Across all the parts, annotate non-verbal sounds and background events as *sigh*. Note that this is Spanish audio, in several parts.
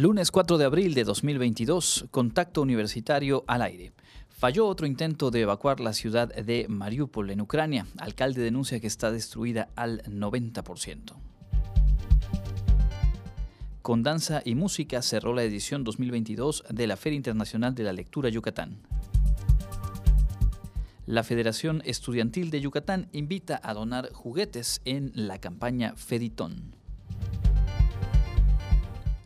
Lunes 4 de abril de 2022, contacto universitario al aire. Falló otro intento de evacuar la ciudad de Mariupol en Ucrania. Alcalde denuncia que está destruida al 90%. Con danza y música cerró la edición 2022 de la Feria Internacional de la Lectura Yucatán. La Federación Estudiantil de Yucatán invita a donar juguetes en la campaña Feditón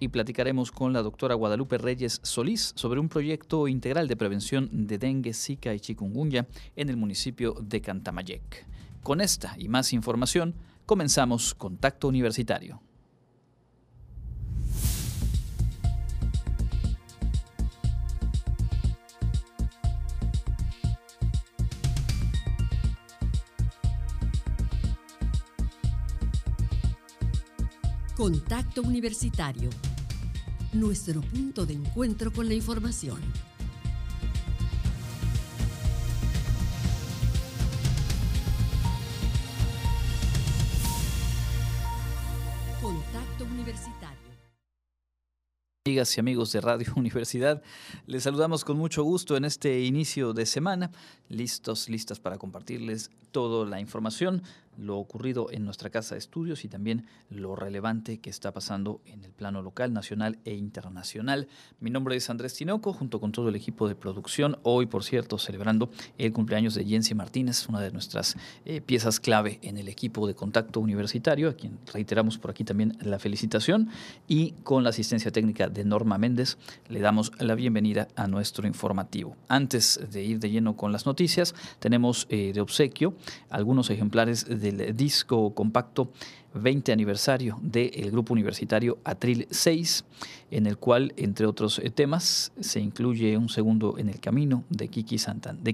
y platicaremos con la doctora Guadalupe Reyes Solís sobre un proyecto integral de prevención de dengue, zika y chikungunya en el municipio de Cantamayec. Con esta y más información, comenzamos Contacto Universitario. Contacto Universitario nuestro punto de encuentro con la información. Contacto Universitario. Amigas y amigos de Radio *laughs* Universidad, les saludamos con mucho gusto en este inicio de semana, listos, listas para compartirles toda la información lo ocurrido en nuestra casa de estudios y también lo relevante que está pasando en el plano local, nacional e internacional. Mi nombre es Andrés Tinoco, junto con todo el equipo de producción. Hoy, por cierto, celebrando el cumpleaños de Jensi Martínez, una de nuestras eh, piezas clave en el equipo de contacto universitario, a quien reiteramos por aquí también la felicitación. Y con la asistencia técnica de Norma Méndez, le damos la bienvenida a nuestro informativo. Antes de ir de lleno con las noticias, tenemos eh, de obsequio algunos ejemplares de del disco compacto 20 aniversario del grupo universitario Atril 6, en el cual, entre otros eh, temas, se incluye un segundo en el camino de Kiki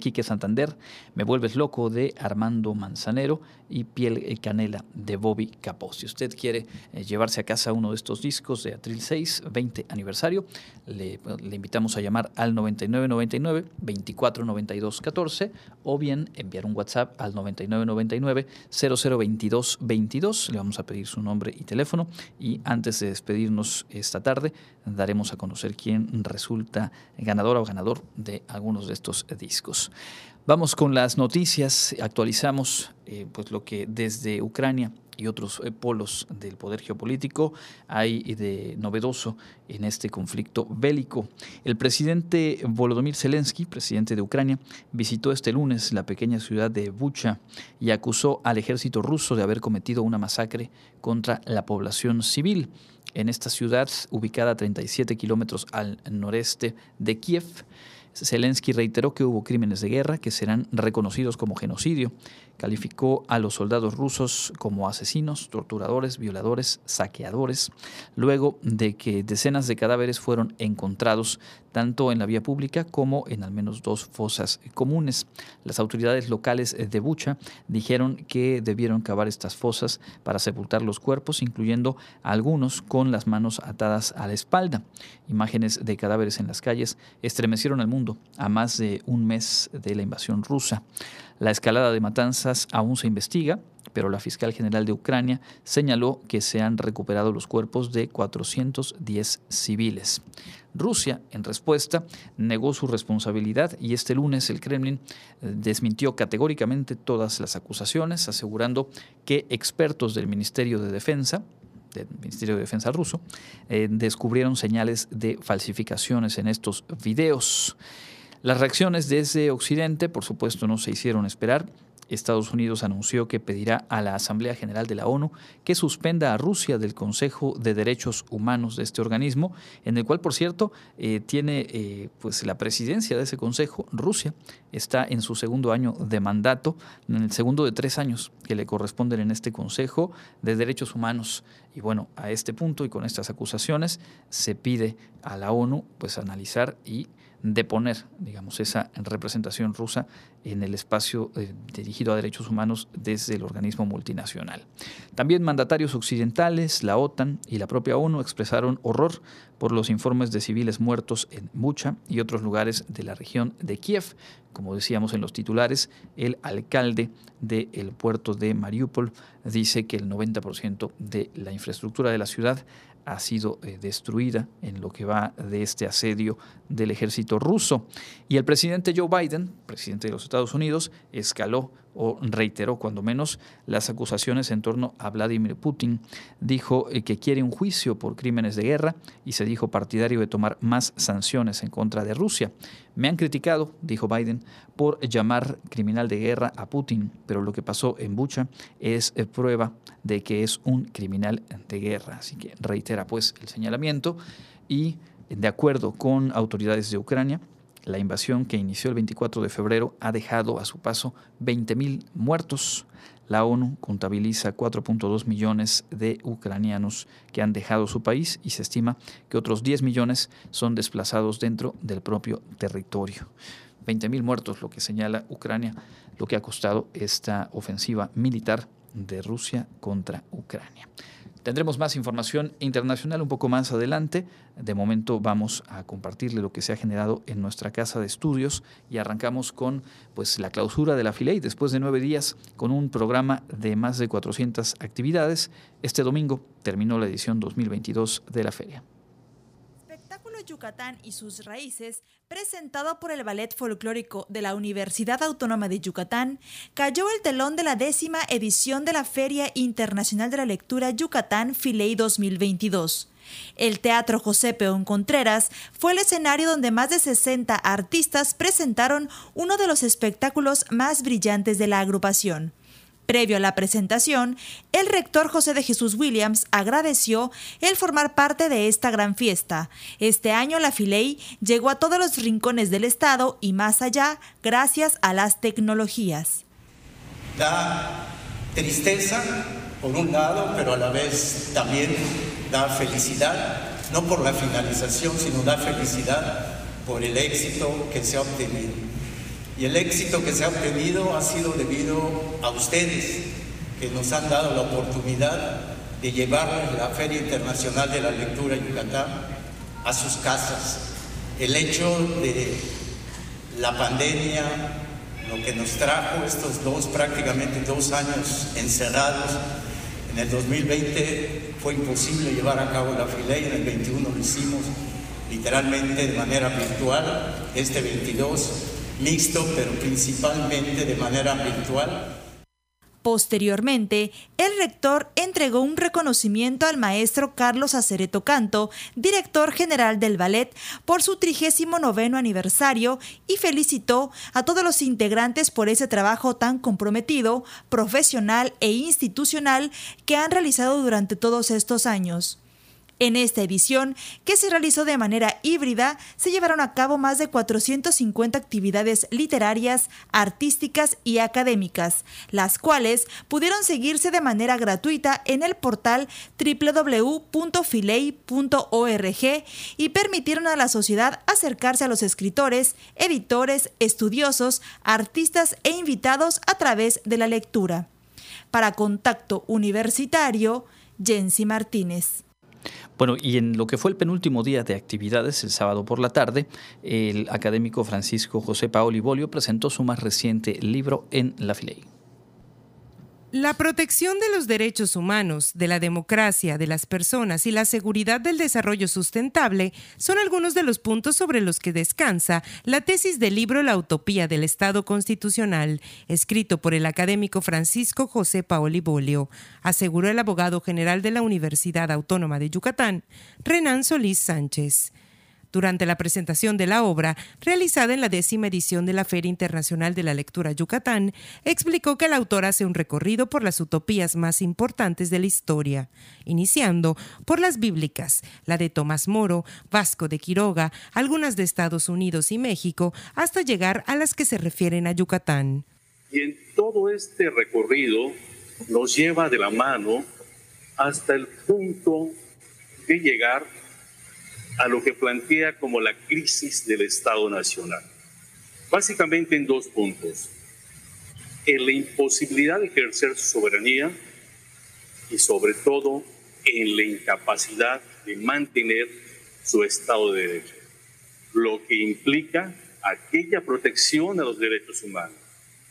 Quique Santander, Me vuelves loco de Armando Manzanero y Piel Canela de Bobby Capó. Si usted quiere eh, llevarse a casa uno de estos discos de Atril 6, 20 aniversario, le, le invitamos a llamar al 9999 2492 14 o bien enviar un WhatsApp al 9999 0022 22. Le vamos a pedir su nombre y teléfono y antes de despedirnos esta tarde daremos a conocer quién resulta ganadora o ganador de algunos de estos discos. Vamos con las noticias, actualizamos eh, pues lo que desde Ucrania y otros eh, polos del poder geopolítico hay de novedoso en este conflicto bélico. El presidente Volodymyr Zelensky, presidente de Ucrania, visitó este lunes la pequeña ciudad de Bucha y acusó al ejército ruso de haber cometido una masacre contra la población civil. En esta ciudad, ubicada a 37 kilómetros al noreste de Kiev, Zelensky reiteró que hubo crímenes de guerra que serán reconocidos como genocidio calificó a los soldados rusos como asesinos, torturadores, violadores, saqueadores, luego de que decenas de cadáveres fueron encontrados tanto en la vía pública como en al menos dos fosas comunes. Las autoridades locales de Bucha dijeron que debieron cavar estas fosas para sepultar los cuerpos, incluyendo algunos con las manos atadas a la espalda. Imágenes de cadáveres en las calles estremecieron al mundo a más de un mes de la invasión rusa. La escalada de matanzas aún se investiga, pero la fiscal general de Ucrania señaló que se han recuperado los cuerpos de 410 civiles. Rusia, en respuesta, negó su responsabilidad y este lunes el Kremlin eh, desmintió categóricamente todas las acusaciones, asegurando que expertos del Ministerio de Defensa, del Ministerio de Defensa ruso, eh, descubrieron señales de falsificaciones en estos videos. Las reacciones desde Occidente, por supuesto, no se hicieron esperar. Estados Unidos anunció que pedirá a la Asamblea General de la ONU que suspenda a Rusia del Consejo de Derechos Humanos de este organismo, en el cual, por cierto, eh, tiene eh, pues la presidencia de ese consejo. Rusia está en su segundo año de mandato, en el segundo de tres años que le corresponden en este Consejo de Derechos Humanos. Y bueno, a este punto y con estas acusaciones se pide a la ONU pues analizar y de poner, digamos, esa representación rusa en el espacio eh, dirigido a derechos humanos desde el organismo multinacional. También mandatarios occidentales, la OTAN y la propia ONU expresaron horror por los informes de civiles muertos en Bucha y otros lugares de la región de Kiev. Como decíamos en los titulares, el alcalde del puerto de Mariupol dice que el 90% de la infraestructura de la ciudad ha sido eh, destruida en lo que va de este asedio del ejército ruso. Y el presidente Joe Biden, presidente de los Estados Unidos, escaló o reiteró cuando menos las acusaciones en torno a Vladimir Putin. Dijo eh, que quiere un juicio por crímenes de guerra y se dijo partidario de tomar más sanciones en contra de Rusia. Me han criticado, dijo Biden, por llamar criminal de guerra a Putin, pero lo que pasó en Bucha es eh, prueba de que es un criminal de guerra. Así que reitera pues el señalamiento y de acuerdo con autoridades de Ucrania, la invasión que inició el 24 de febrero ha dejado a su paso 20.000 muertos. La ONU contabiliza 4.2 millones de ucranianos que han dejado su país y se estima que otros 10 millones son desplazados dentro del propio territorio. 20.000 muertos, lo que señala Ucrania, lo que ha costado esta ofensiva militar de Rusia contra Ucrania. Tendremos más información internacional un poco más adelante. De momento vamos a compartirle lo que se ha generado en nuestra casa de estudios y arrancamos con pues, la clausura de la FILEI después de nueve días con un programa de más de 400 actividades. Este domingo terminó la edición 2022 de la feria. Yucatán y sus raíces, presentado por el Ballet Folclórico de la Universidad Autónoma de Yucatán, cayó el telón de la décima edición de la Feria Internacional de la Lectura Yucatán Filey 2022. El Teatro José Peón Contreras fue el escenario donde más de 60 artistas presentaron uno de los espectáculos más brillantes de la agrupación. Previo a la presentación, el rector José de Jesús Williams agradeció el formar parte de esta gran fiesta. Este año la Filey llegó a todos los rincones del estado y más allá gracias a las tecnologías. Da tristeza por un lado, pero a la vez también da felicidad, no por la finalización, sino da felicidad por el éxito que se ha obtenido. Y el éxito que se ha obtenido ha sido debido a ustedes, que nos han dado la oportunidad de llevar la Feria Internacional de la Lectura Yucatán a sus casas. El hecho de la pandemia, lo que nos trajo estos dos, prácticamente dos años encerrados, en el 2020 fue imposible llevar a cabo la FILEI, en el 21 lo hicimos literalmente de manera virtual, este 22 mixto, pero principalmente de manera virtual. Posteriormente, el rector entregó un reconocimiento al maestro Carlos Acereto Canto, director general del ballet, por su 39 aniversario y felicitó a todos los integrantes por ese trabajo tan comprometido, profesional e institucional que han realizado durante todos estos años. En esta edición, que se realizó de manera híbrida, se llevaron a cabo más de 450 actividades literarias, artísticas y académicas, las cuales pudieron seguirse de manera gratuita en el portal www.filey.org y permitieron a la sociedad acercarse a los escritores, editores, estudiosos, artistas e invitados a través de la lectura. Para Contacto Universitario, Jensi Martínez. Bueno, y en lo que fue el penúltimo día de actividades, el sábado por la tarde, el académico Francisco José Paoli Bolio presentó su más reciente libro en la Filey. La protección de los derechos humanos, de la democracia, de las personas y la seguridad del desarrollo sustentable son algunos de los puntos sobre los que descansa la tesis del libro La Utopía del Estado Constitucional, escrito por el académico Francisco José Paoli Bolio, aseguró el abogado general de la Universidad Autónoma de Yucatán, Renan Solís Sánchez durante la presentación de la obra, realizada en la décima edición de la Feria Internacional de la Lectura Yucatán, explicó que el autor hace un recorrido por las utopías más importantes de la historia, iniciando por las bíblicas, la de Tomás Moro, Vasco de Quiroga, algunas de Estados Unidos y México, hasta llegar a las que se refieren a Yucatán. Y en todo este recorrido nos lleva de la mano hasta el punto de llegar a lo que plantea como la crisis del Estado Nacional. Básicamente en dos puntos. En la imposibilidad de ejercer su soberanía y sobre todo en la incapacidad de mantener su Estado de Derecho, lo que implica aquella protección a los derechos humanos.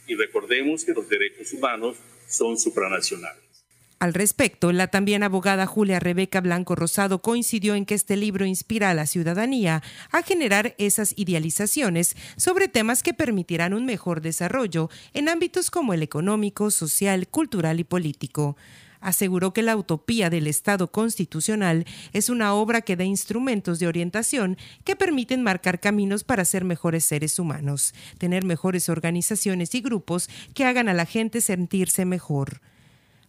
Y recordemos que los derechos humanos son supranacionales. Al respecto, la también abogada Julia Rebeca Blanco Rosado coincidió en que este libro inspira a la ciudadanía a generar esas idealizaciones sobre temas que permitirán un mejor desarrollo en ámbitos como el económico, social, cultural y político aseguró que la utopía del Estado constitucional es una obra que da instrumentos de orientación que permiten marcar caminos para ser mejores seres humanos, tener mejores organizaciones y grupos que hagan a la gente sentirse mejor.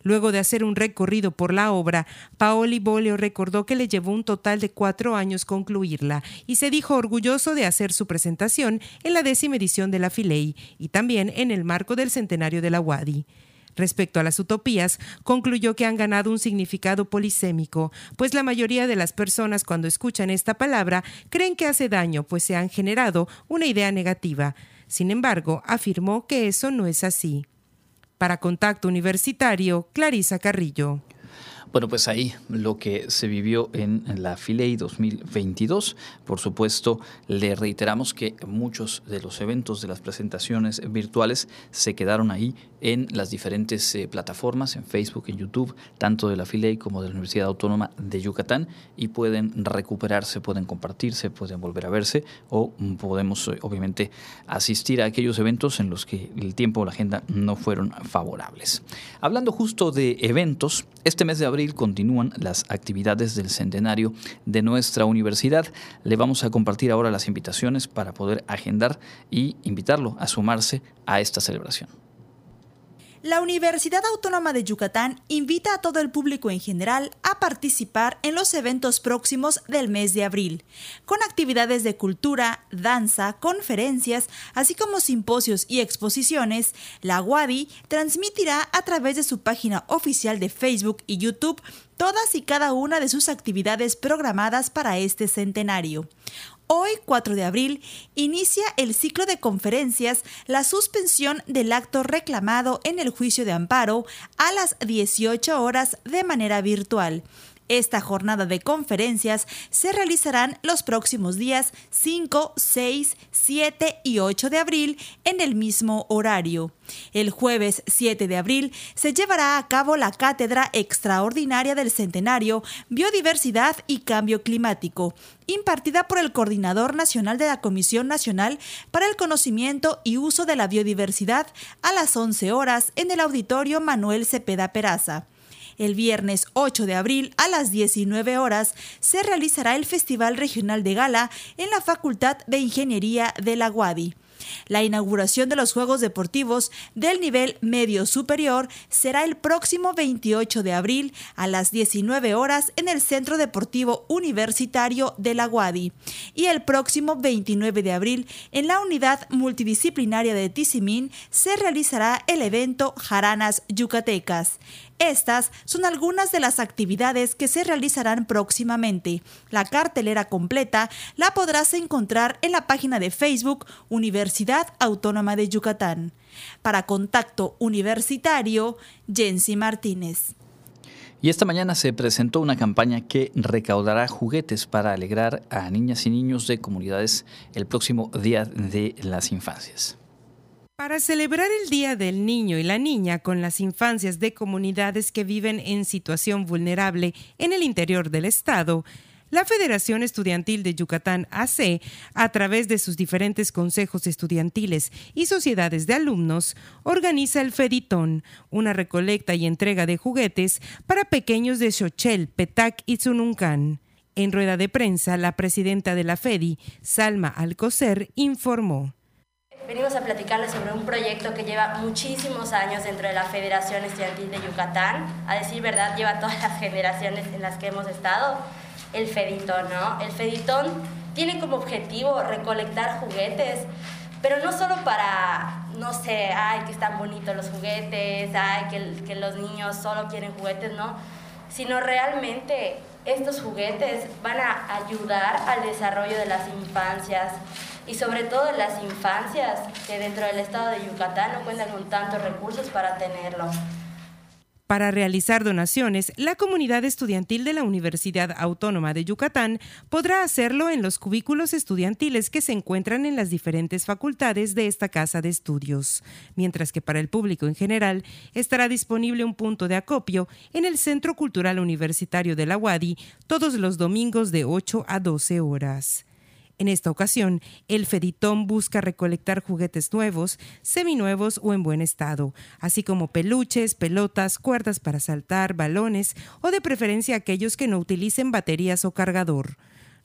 Luego de hacer un recorrido por la obra, Paoli Bolio recordó que le llevó un total de cuatro años concluirla y se dijo orgulloso de hacer su presentación en la décima edición de la Filey y también en el marco del centenario de la Wadi. Respecto a las utopías, concluyó que han ganado un significado polisémico, pues la mayoría de las personas cuando escuchan esta palabra creen que hace daño, pues se han generado una idea negativa. Sin embargo, afirmó que eso no es así. Para Contacto Universitario, Clarisa Carrillo. Bueno, pues ahí lo que se vivió en la Filey 2022. Por supuesto, le reiteramos que muchos de los eventos de las presentaciones virtuales se quedaron ahí en las diferentes eh, plataformas, en Facebook, en YouTube, tanto de la Filey como de la Universidad Autónoma de Yucatán, y pueden recuperarse, pueden compartirse, pueden volver a verse, o podemos eh, obviamente asistir a aquellos eventos en los que el tiempo o la agenda no fueron favorables. Hablando justo de eventos, este mes de abril continúan las actividades del centenario de nuestra universidad. Le vamos a compartir ahora las invitaciones para poder agendar y invitarlo a sumarse a esta celebración. La Universidad Autónoma de Yucatán invita a todo el público en general a participar en los eventos próximos del mes de abril, con actividades de cultura, danza, conferencias, así como simposios y exposiciones. La UADI transmitirá a través de su página oficial de Facebook y YouTube todas y cada una de sus actividades programadas para este centenario. Hoy, 4 de abril, inicia el ciclo de conferencias La suspensión del acto reclamado en el juicio de amparo a las 18 horas de manera virtual. Esta jornada de conferencias se realizarán los próximos días 5, 6, 7 y 8 de abril en el mismo horario. El jueves 7 de abril se llevará a cabo la Cátedra Extraordinaria del Centenario Biodiversidad y Cambio Climático, impartida por el Coordinador Nacional de la Comisión Nacional para el Conocimiento y Uso de la Biodiversidad a las 11 horas en el Auditorio Manuel Cepeda Peraza. El viernes 8 de abril a las 19 horas se realizará el Festival Regional de Gala en la Facultad de Ingeniería de la Guadi. La inauguración de los Juegos Deportivos del nivel medio superior será el próximo 28 de abril a las 19 horas en el Centro Deportivo Universitario de la Guadi y el próximo 29 de abril en la Unidad Multidisciplinaria de Tizimín se realizará el evento Jaranas Yucatecas. Estas son algunas de las actividades que se realizarán próximamente. La cartelera completa la podrás encontrar en la página de Facebook Universidad Autónoma de Yucatán. Para Contacto Universitario, Jensi Martínez. Y esta mañana se presentó una campaña que recaudará juguetes para alegrar a niñas y niños de comunidades el próximo Día de las Infancias. Para celebrar el Día del Niño y la Niña con las infancias de comunidades que viven en situación vulnerable en el interior del Estado, la Federación Estudiantil de Yucatán AC, a través de sus diferentes consejos estudiantiles y sociedades de alumnos, organiza el Feditón, una recolecta y entrega de juguetes para pequeños de Xochel, Petac y Zununcan. En rueda de prensa, la presidenta de la FEDI, Salma Alcocer, informó. Venimos a platicarles sobre un proyecto que lleva muchísimos años dentro de la Federación Estudiantil de Yucatán. A decir verdad, lleva todas las generaciones en las que hemos estado. El Feditón, ¿no? El Feditón tiene como objetivo recolectar juguetes, pero no solo para, no sé, ay, que están bonitos los juguetes, ay, que, que los niños solo quieren juguetes, ¿no? Sino realmente estos juguetes van a ayudar al desarrollo de las infancias y sobre todo las infancias que dentro del estado de Yucatán no cuentan con tantos recursos para tenerlo. Para realizar donaciones, la comunidad estudiantil de la Universidad Autónoma de Yucatán podrá hacerlo en los cubículos estudiantiles que se encuentran en las diferentes facultades de esta casa de estudios, mientras que para el público en general estará disponible un punto de acopio en el Centro Cultural Universitario de la UADI todos los domingos de 8 a 12 horas. En esta ocasión, el Feditón busca recolectar juguetes nuevos, seminuevos o en buen estado, así como peluches, pelotas, cuerdas para saltar, balones o de preferencia aquellos que no utilicen baterías o cargador.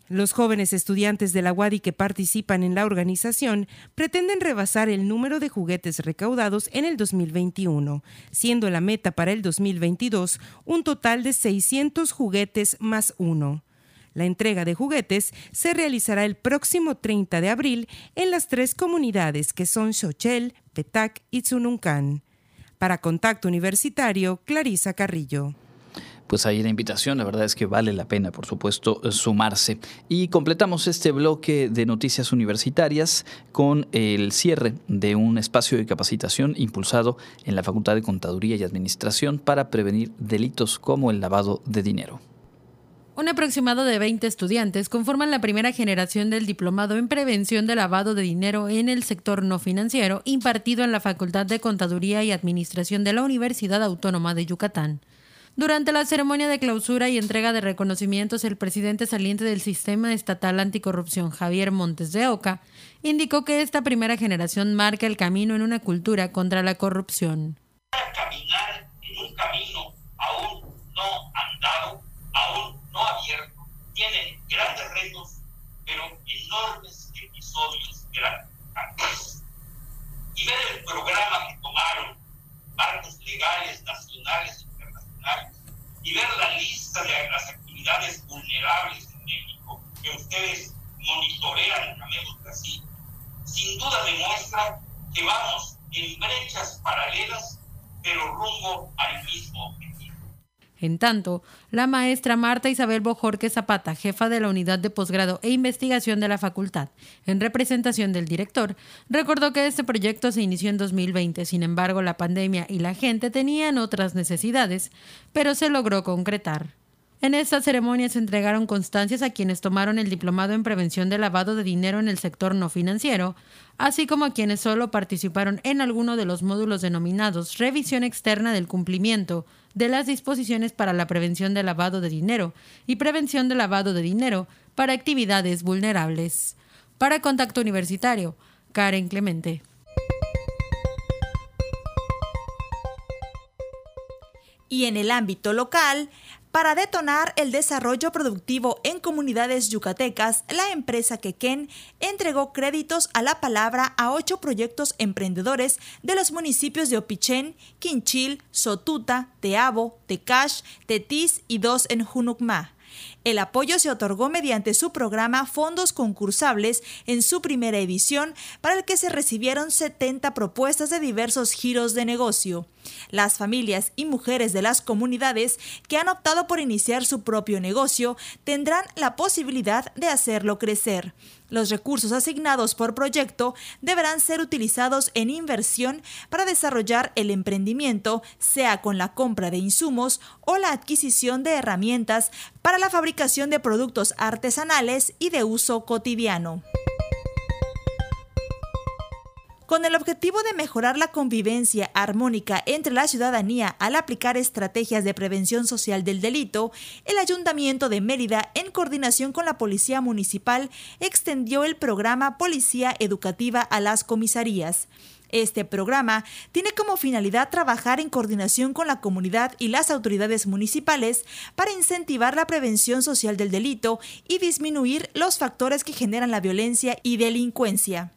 Los jóvenes estudiantes de la UADI que participan en la organización pretenden rebasar el número de juguetes recaudados en el 2021, siendo la meta para el 2022 un total de 600 juguetes más uno. La entrega de juguetes se realizará el próximo 30 de abril en las tres comunidades que son Xochel, Petac y Tzununcan. Para Contacto Universitario, Clarisa Carrillo pues ahí la invitación, la verdad es que vale la pena, por supuesto, sumarse. Y completamos este bloque de noticias universitarias con el cierre de un espacio de capacitación impulsado en la Facultad de Contaduría y Administración para prevenir delitos como el lavado de dinero. Un aproximado de 20 estudiantes conforman la primera generación del diplomado en prevención de lavado de dinero en el sector no financiero impartido en la Facultad de Contaduría y Administración de la Universidad Autónoma de Yucatán. Durante la ceremonia de clausura y entrega de reconocimientos, el presidente saliente del Sistema Estatal Anticorrupción, Javier Montes de Oca, indicó que esta primera generación marca el camino en una cultura contra la corrupción. Caminar en un camino aún no andado, aún no abierto, tiene grandes retos, pero enormes episodios grandes. Y ver el programa que tomaron marcos legales nacionales e internacionales y ver la lista de las actividades vulnerables en México que ustedes monitorean, llamémoslo así, sin duda demuestra que vamos en brechas paralelas, pero rumbo al mismo objetivo. En tanto, la maestra Marta Isabel Bojorque Zapata, jefa de la unidad de posgrado e investigación de la facultad, en representación del director, recordó que este proyecto se inició en 2020, sin embargo la pandemia y la gente tenían otras necesidades, pero se logró concretar. En esta ceremonia se entregaron constancias a quienes tomaron el diplomado en prevención de lavado de dinero en el sector no financiero, así como a quienes solo participaron en alguno de los módulos denominados Revisión Externa del Cumplimiento de las disposiciones para la prevención de lavado de dinero y prevención de lavado de dinero para actividades vulnerables. Para Contacto Universitario, Karen Clemente. Y en el ámbito local, para detonar el desarrollo productivo en comunidades yucatecas, la empresa Quequén entregó créditos a la palabra a ocho proyectos emprendedores de los municipios de Opichén, Quinchil, Sotuta, Teabo, Tecash, Tetis y dos en Junucmá. El apoyo se otorgó mediante su programa Fondos Concursables en su primera edición, para el que se recibieron 70 propuestas de diversos giros de negocio. Las familias y mujeres de las comunidades que han optado por iniciar su propio negocio tendrán la posibilidad de hacerlo crecer. Los recursos asignados por proyecto deberán ser utilizados en inversión para desarrollar el emprendimiento, sea con la compra de insumos o la adquisición de herramientas para la fabricación de productos artesanales y de uso cotidiano. Con el objetivo de mejorar la convivencia armónica entre la ciudadanía al aplicar estrategias de prevención social del delito, el Ayuntamiento de Mérida, en coordinación con la Policía Municipal, extendió el programa Policía Educativa a las comisarías. Este programa tiene como finalidad trabajar en coordinación con la comunidad y las autoridades municipales para incentivar la prevención social del delito y disminuir los factores que generan la violencia y delincuencia.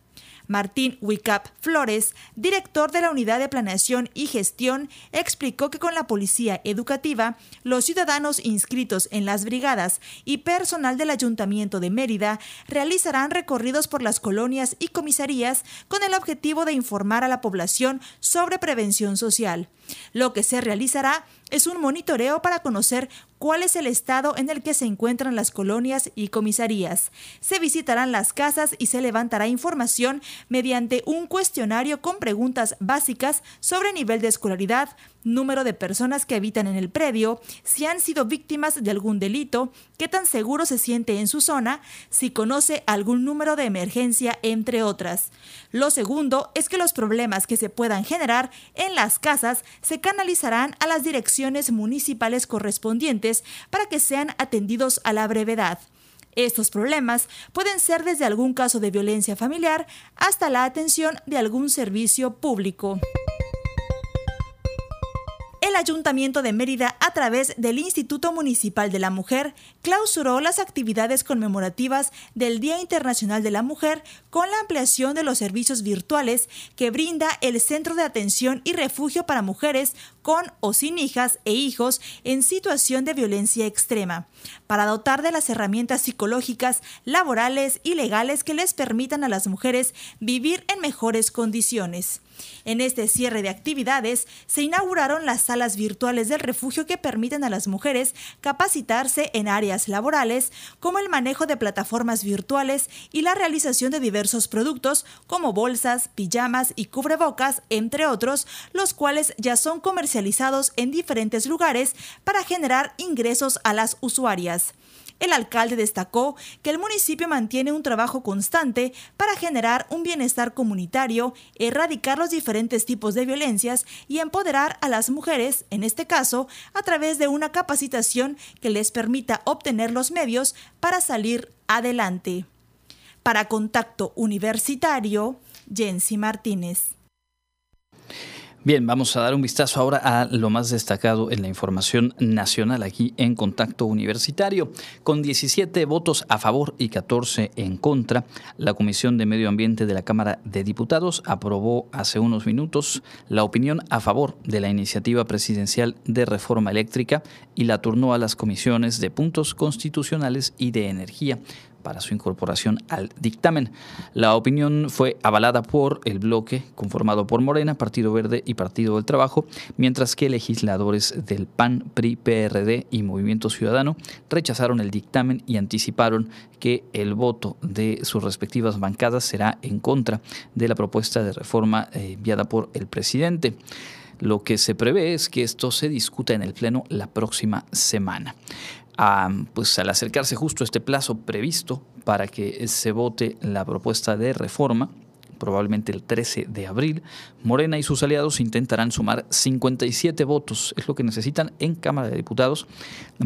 Martín Wicap Flores, director de la Unidad de Planeación y Gestión, explicó que con la Policía Educativa, los ciudadanos inscritos en las brigadas y personal del Ayuntamiento de Mérida realizarán recorridos por las colonias y comisarías con el objetivo de informar a la población sobre prevención social. Lo que se realizará es un monitoreo para conocer cuál es el estado en el que se encuentran las colonias y comisarías. Se visitarán las casas y se levantará información mediante un cuestionario con preguntas básicas sobre nivel de escolaridad, número de personas que habitan en el predio, si han sido víctimas de algún delito, qué tan seguro se siente en su zona, si conoce algún número de emergencia, entre otras. Lo segundo es que los problemas que se puedan generar en las casas se canalizarán a las direcciones municipales correspondientes para que sean atendidos a la brevedad. Estos problemas pueden ser desde algún caso de violencia familiar hasta la atención de algún servicio público el Ayuntamiento de Mérida, a través del Instituto Municipal de la Mujer, clausuró las actividades conmemorativas del Día Internacional de la Mujer con la ampliación de los servicios virtuales que brinda el Centro de Atención y Refugio para Mujeres con o sin hijas e hijos en situación de violencia extrema, para dotar de las herramientas psicológicas, laborales y legales que les permitan a las mujeres vivir en mejores condiciones. En este cierre de actividades se inauguraron las salas virtuales del refugio que permiten a las mujeres capacitarse en áreas laborales, como el manejo de plataformas virtuales y la realización de diversos productos como bolsas, pijamas y cubrebocas, entre otros, los cuales ya son comercializados en diferentes lugares para generar ingresos a las usuarias. El alcalde destacó que el municipio mantiene un trabajo constante para generar un bienestar comunitario, erradicar los diferentes tipos de violencias y empoderar a las mujeres, en este caso, a través de una capacitación que les permita obtener los medios para salir adelante. Para Contacto Universitario, Jensi Martínez. Bien, vamos a dar un vistazo ahora a lo más destacado en la información nacional aquí en Contacto Universitario. Con 17 votos a favor y 14 en contra, la Comisión de Medio Ambiente de la Cámara de Diputados aprobó hace unos minutos la opinión a favor de la iniciativa presidencial de reforma eléctrica y la turnó a las comisiones de puntos constitucionales y de energía para su incorporación al dictamen. La opinión fue avalada por el bloque conformado por Morena, Partido Verde y Partido del Trabajo, mientras que legisladores del PAN, PRI, PRD y Movimiento Ciudadano rechazaron el dictamen y anticiparon que el voto de sus respectivas bancadas será en contra de la propuesta de reforma eh, enviada por el presidente. Lo que se prevé es que esto se discuta en el Pleno la próxima semana pues al acercarse justo este plazo previsto para que se vote la propuesta de reforma, probablemente el 13 de abril, Morena y sus aliados intentarán sumar 57 votos, es lo que necesitan en Cámara de Diputados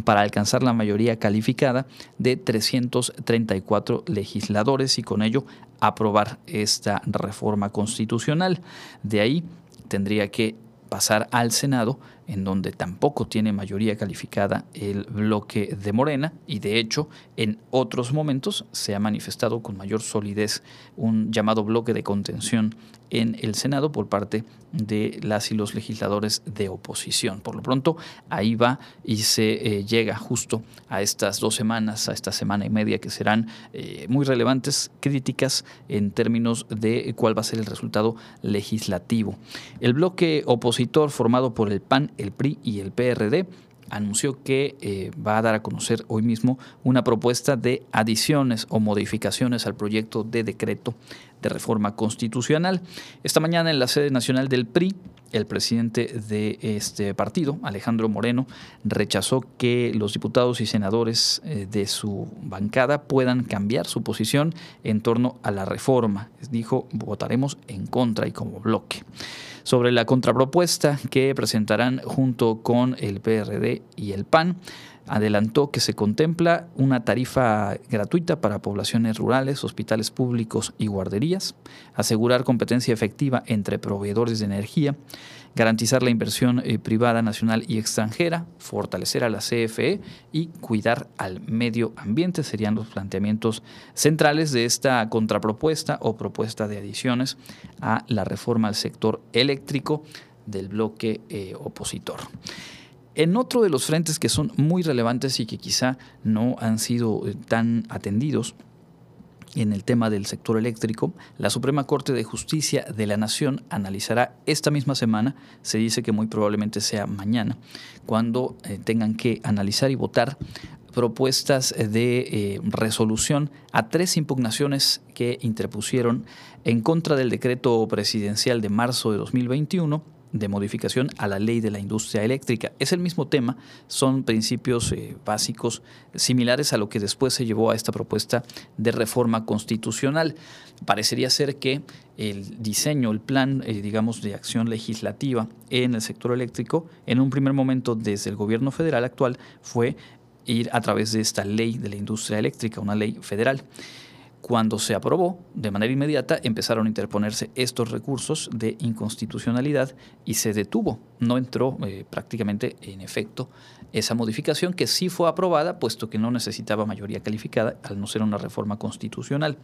para alcanzar la mayoría calificada de 334 legisladores y con ello aprobar esta reforma constitucional. De ahí tendría que pasar al Senado, en donde tampoco tiene mayoría calificada el bloque de Morena y de hecho en otros momentos se ha manifestado con mayor solidez un llamado bloque de contención en el Senado por parte de las y los legisladores de oposición. Por lo pronto, ahí va y se eh, llega justo a estas dos semanas, a esta semana y media que serán eh, muy relevantes, críticas en términos de cuál va a ser el resultado legislativo. El bloque opositor formado por el PAN, el PRI y el PRD anunció que eh, va a dar a conocer hoy mismo una propuesta de adiciones o modificaciones al proyecto de decreto de reforma constitucional. Esta mañana en la sede nacional del PRI, el presidente de este partido, Alejandro Moreno, rechazó que los diputados y senadores eh, de su bancada puedan cambiar su posición en torno a la reforma. Dijo, votaremos en contra y como bloque sobre la contrapropuesta que presentarán junto con el PRD y el PAN. Adelantó que se contempla una tarifa gratuita para poblaciones rurales, hospitales públicos y guarderías, asegurar competencia efectiva entre proveedores de energía, garantizar la inversión eh, privada nacional y extranjera, fortalecer a la CFE y cuidar al medio ambiente serían los planteamientos centrales de esta contrapropuesta o propuesta de adiciones a la reforma al sector eléctrico del bloque eh, opositor. En otro de los frentes que son muy relevantes y que quizá no han sido eh, tan atendidos, en el tema del sector eléctrico, la Suprema Corte de Justicia de la Nación analizará esta misma semana, se dice que muy probablemente sea mañana, cuando eh, tengan que analizar y votar propuestas de eh, resolución a tres impugnaciones que interpusieron en contra del decreto presidencial de marzo de 2021 de modificación a la ley de la industria eléctrica. Es el mismo tema, son principios eh, básicos similares a lo que después se llevó a esta propuesta de reforma constitucional. Parecería ser que el diseño, el plan, eh, digamos, de acción legislativa en el sector eléctrico, en un primer momento desde el gobierno federal actual, fue ir a través de esta ley de la industria eléctrica, una ley federal. Cuando se aprobó, de manera inmediata empezaron a interponerse estos recursos de inconstitucionalidad y se detuvo. No entró eh, prácticamente en efecto esa modificación que sí fue aprobada, puesto que no necesitaba mayoría calificada al no ser una reforma constitucional.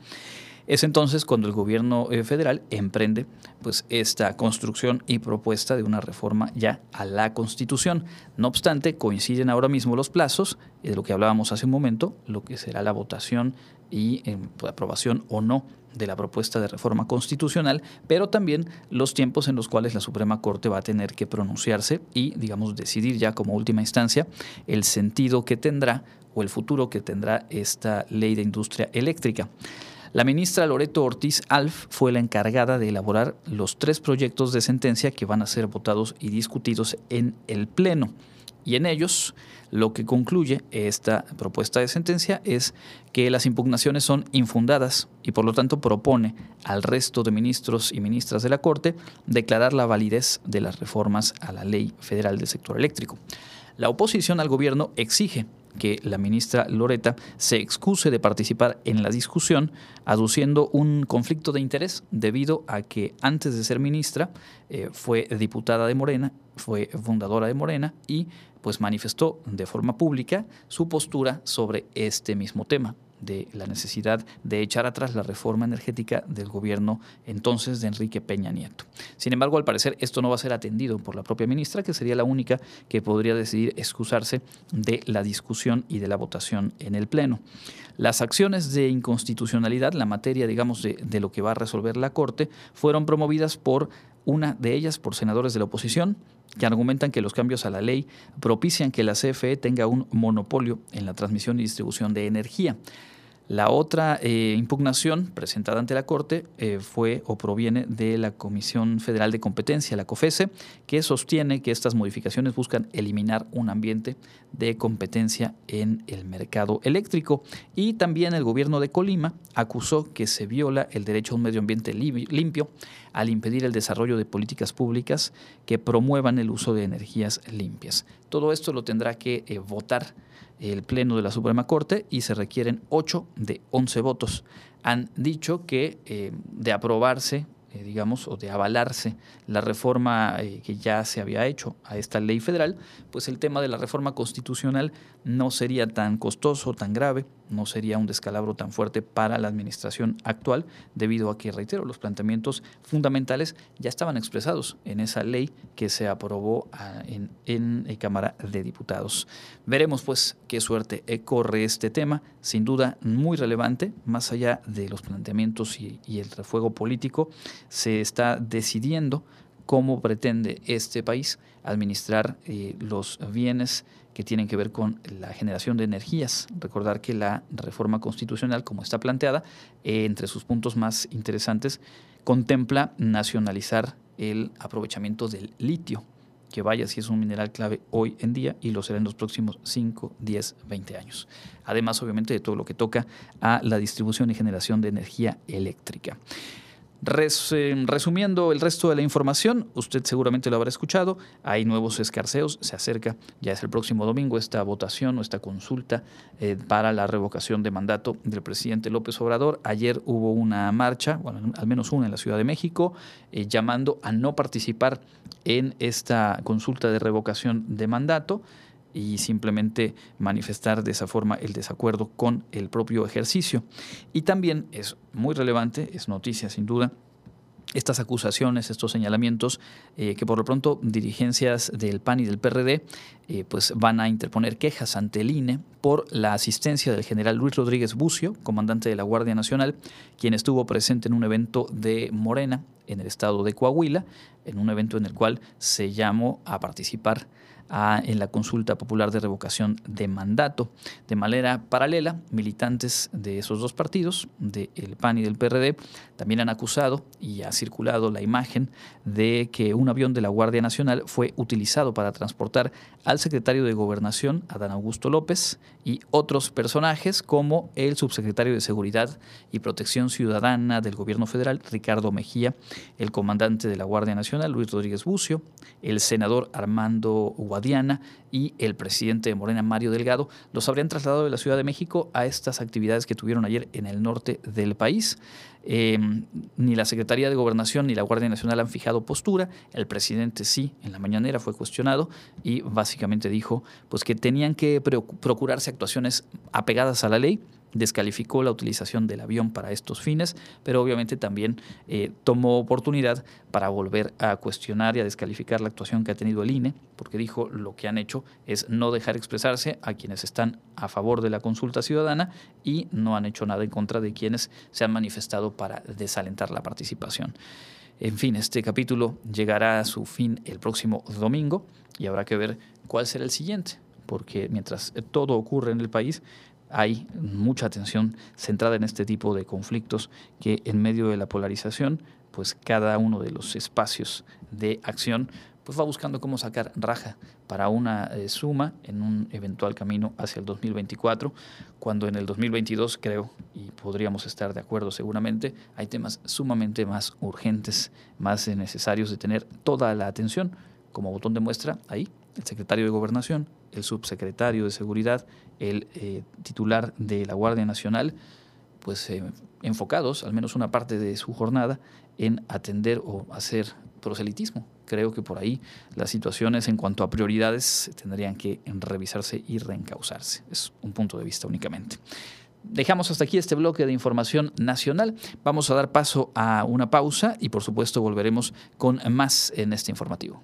Es entonces cuando el gobierno eh, federal emprende pues, esta construcción y propuesta de una reforma ya a la Constitución. No obstante, coinciden ahora mismo los plazos de lo que hablábamos hace un momento, lo que será la votación y eh, pues, aprobación o no de la propuesta de reforma constitucional, pero también los tiempos en los cuales la Suprema Corte va a tener que pronunciarse y, digamos, decidir ya como última instancia el sentido que tendrá o el futuro que tendrá esta ley de industria eléctrica. La ministra Loreto Ortiz Alf fue la encargada de elaborar los tres proyectos de sentencia que van a ser votados y discutidos en el Pleno. Y en ellos, lo que concluye esta propuesta de sentencia es que las impugnaciones son infundadas y por lo tanto propone al resto de ministros y ministras de la Corte declarar la validez de las reformas a la ley federal del sector eléctrico. La oposición al gobierno exige que la ministra Loreta se excuse de participar en la discusión, aduciendo un conflicto de interés debido a que antes de ser ministra eh, fue diputada de Morena, fue fundadora de Morena y pues manifestó de forma pública su postura sobre este mismo tema de la necesidad de echar atrás la reforma energética del gobierno entonces de Enrique Peña Nieto. Sin embargo, al parecer esto no va a ser atendido por la propia ministra, que sería la única que podría decidir excusarse de la discusión y de la votación en el Pleno. Las acciones de inconstitucionalidad, la materia, digamos, de, de lo que va a resolver la Corte, fueron promovidas por una de ellas por senadores de la oposición, que argumentan que los cambios a la ley propician que la CFE tenga un monopolio en la transmisión y distribución de energía. La otra eh, impugnación presentada ante la Corte eh, fue o proviene de la Comisión Federal de Competencia, la COFESE, que sostiene que estas modificaciones buscan eliminar un ambiente de competencia en el mercado eléctrico. Y también el gobierno de Colima acusó que se viola el derecho a un medio ambiente limpio al impedir el desarrollo de políticas públicas que promuevan el uso de energías limpias. Todo esto lo tendrá que eh, votar el Pleno de la Suprema Corte y se requieren 8 de 11 votos. Han dicho que eh, de aprobarse eh, digamos, o de avalarse la reforma eh, que ya se había hecho a esta ley federal, pues el tema de la reforma constitucional no sería tan costoso, tan grave, no sería un descalabro tan fuerte para la administración actual, debido a que, reitero, los planteamientos fundamentales ya estaban expresados en esa ley que se aprobó ah, en, en, Cámara de Diputados. Veremos, pues, qué suerte corre este tema, sin duda muy relevante, más allá de los planteamientos y, y el refuego político se está decidiendo cómo pretende este país administrar eh, los bienes que tienen que ver con la generación de energías. Recordar que la reforma constitucional, como está planteada, eh, entre sus puntos más interesantes, contempla nacionalizar el aprovechamiento del litio, que vaya si es un mineral clave hoy en día y lo será en los próximos 5, 10, 20 años. Además, obviamente, de todo lo que toca a la distribución y generación de energía eléctrica. Eh, resumiendo el resto de la información, usted seguramente lo habrá escuchado, hay nuevos escarceos, se acerca, ya es el próximo domingo, esta votación o esta consulta eh, para la revocación de mandato del presidente López Obrador. Ayer hubo una marcha, bueno, al menos una en la Ciudad de México, eh, llamando a no participar en esta consulta de revocación de mandato y simplemente manifestar de esa forma el desacuerdo con el propio ejercicio. Y también es muy relevante, es noticia sin duda, estas acusaciones, estos señalamientos, eh, que por lo pronto dirigencias del PAN y del PRD eh, pues van a interponer quejas ante el INE por la asistencia del general Luis Rodríguez Bucio, comandante de la Guardia Nacional, quien estuvo presente en un evento de Morena en el estado de Coahuila, en un evento en el cual se llamó a participar en la consulta popular de revocación de mandato. De manera paralela, militantes de esos dos partidos, del PAN y del PRD, también han acusado y ha circulado la imagen de que un avión de la Guardia Nacional fue utilizado para transportar al secretario de Gobernación, Adán Augusto López, y otros personajes como el subsecretario de Seguridad y Protección Ciudadana del Gobierno Federal, Ricardo Mejía, el comandante de la Guardia Nacional, Luis Rodríguez Bucio, el senador Armando Guadiana y el presidente de Morena, Mario Delgado, los habrían trasladado de la Ciudad de México a estas actividades que tuvieron ayer en el norte del país. Em, ni la Secretaría de Gobernación ni la Guardia Nacional han fijado postura. El presidente sí, en la mañanera fue cuestionado y básicamente dijo pues, que tenían que procurarse actuaciones apegadas a la ley descalificó la utilización del avión para estos fines, pero obviamente también eh, tomó oportunidad para volver a cuestionar y a descalificar la actuación que ha tenido el INE, porque dijo lo que han hecho es no dejar expresarse a quienes están a favor de la consulta ciudadana y no han hecho nada en contra de quienes se han manifestado para desalentar la participación. En fin, este capítulo llegará a su fin el próximo domingo y habrá que ver cuál será el siguiente, porque mientras todo ocurre en el país, hay mucha atención centrada en este tipo de conflictos que en medio de la polarización, pues cada uno de los espacios de acción pues va buscando cómo sacar raja para una eh, suma en un eventual camino hacia el 2024, cuando en el 2022 creo, y podríamos estar de acuerdo seguramente, hay temas sumamente más urgentes, más necesarios de tener toda la atención, como botón de muestra ahí, el secretario de Gobernación, el subsecretario de Seguridad, el eh, titular de la Guardia Nacional, pues eh, enfocados, al menos una parte de su jornada, en atender o hacer proselitismo. Creo que por ahí las situaciones en cuanto a prioridades tendrían que revisarse y reencauzarse. Es un punto de vista únicamente. Dejamos hasta aquí este bloque de información nacional. Vamos a dar paso a una pausa y por supuesto volveremos con más en este informativo.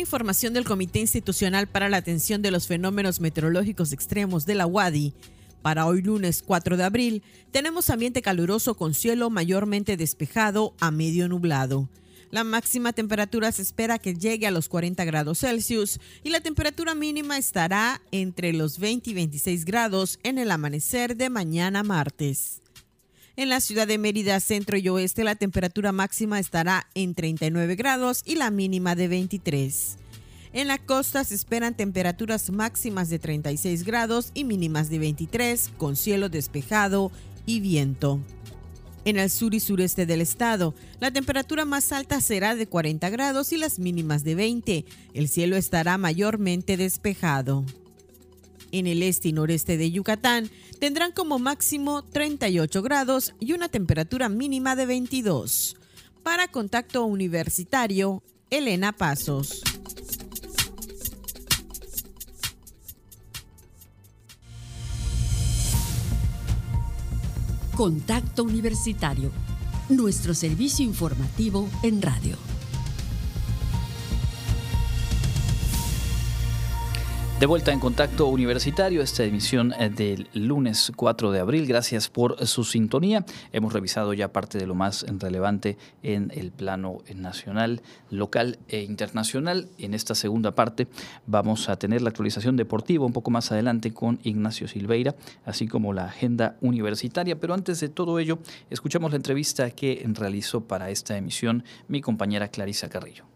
Información del Comité Institucional para la Atención de los Fenómenos Meteorológicos Extremos de la UADI, para hoy lunes 4 de abril tenemos ambiente caluroso con cielo mayormente despejado a medio nublado. La máxima temperatura se espera que llegue a los 40 grados Celsius y la temperatura mínima estará entre los 20 y 26 grados en el amanecer de mañana martes. En la ciudad de Mérida, centro y oeste, la temperatura máxima estará en 39 grados y la mínima de 23. En la costa se esperan temperaturas máximas de 36 grados y mínimas de 23, con cielo despejado y viento. En el sur y sureste del estado, la temperatura más alta será de 40 grados y las mínimas de 20. El cielo estará mayormente despejado en el este y noreste de Yucatán tendrán como máximo 38 grados y una temperatura mínima de 22. Para contacto universitario, Elena Pasos. Contacto Universitario, nuestro servicio informativo en radio. De vuelta en contacto universitario, esta emisión eh, del lunes 4 de abril. Gracias por su sintonía. Hemos revisado ya parte de lo más relevante en el plano nacional, local e internacional. En esta segunda parte vamos a tener la actualización deportiva un poco más adelante con Ignacio Silveira, así como la agenda universitaria. Pero antes de todo ello, escuchamos la entrevista que realizó para esta emisión mi compañera Clarisa Carrillo.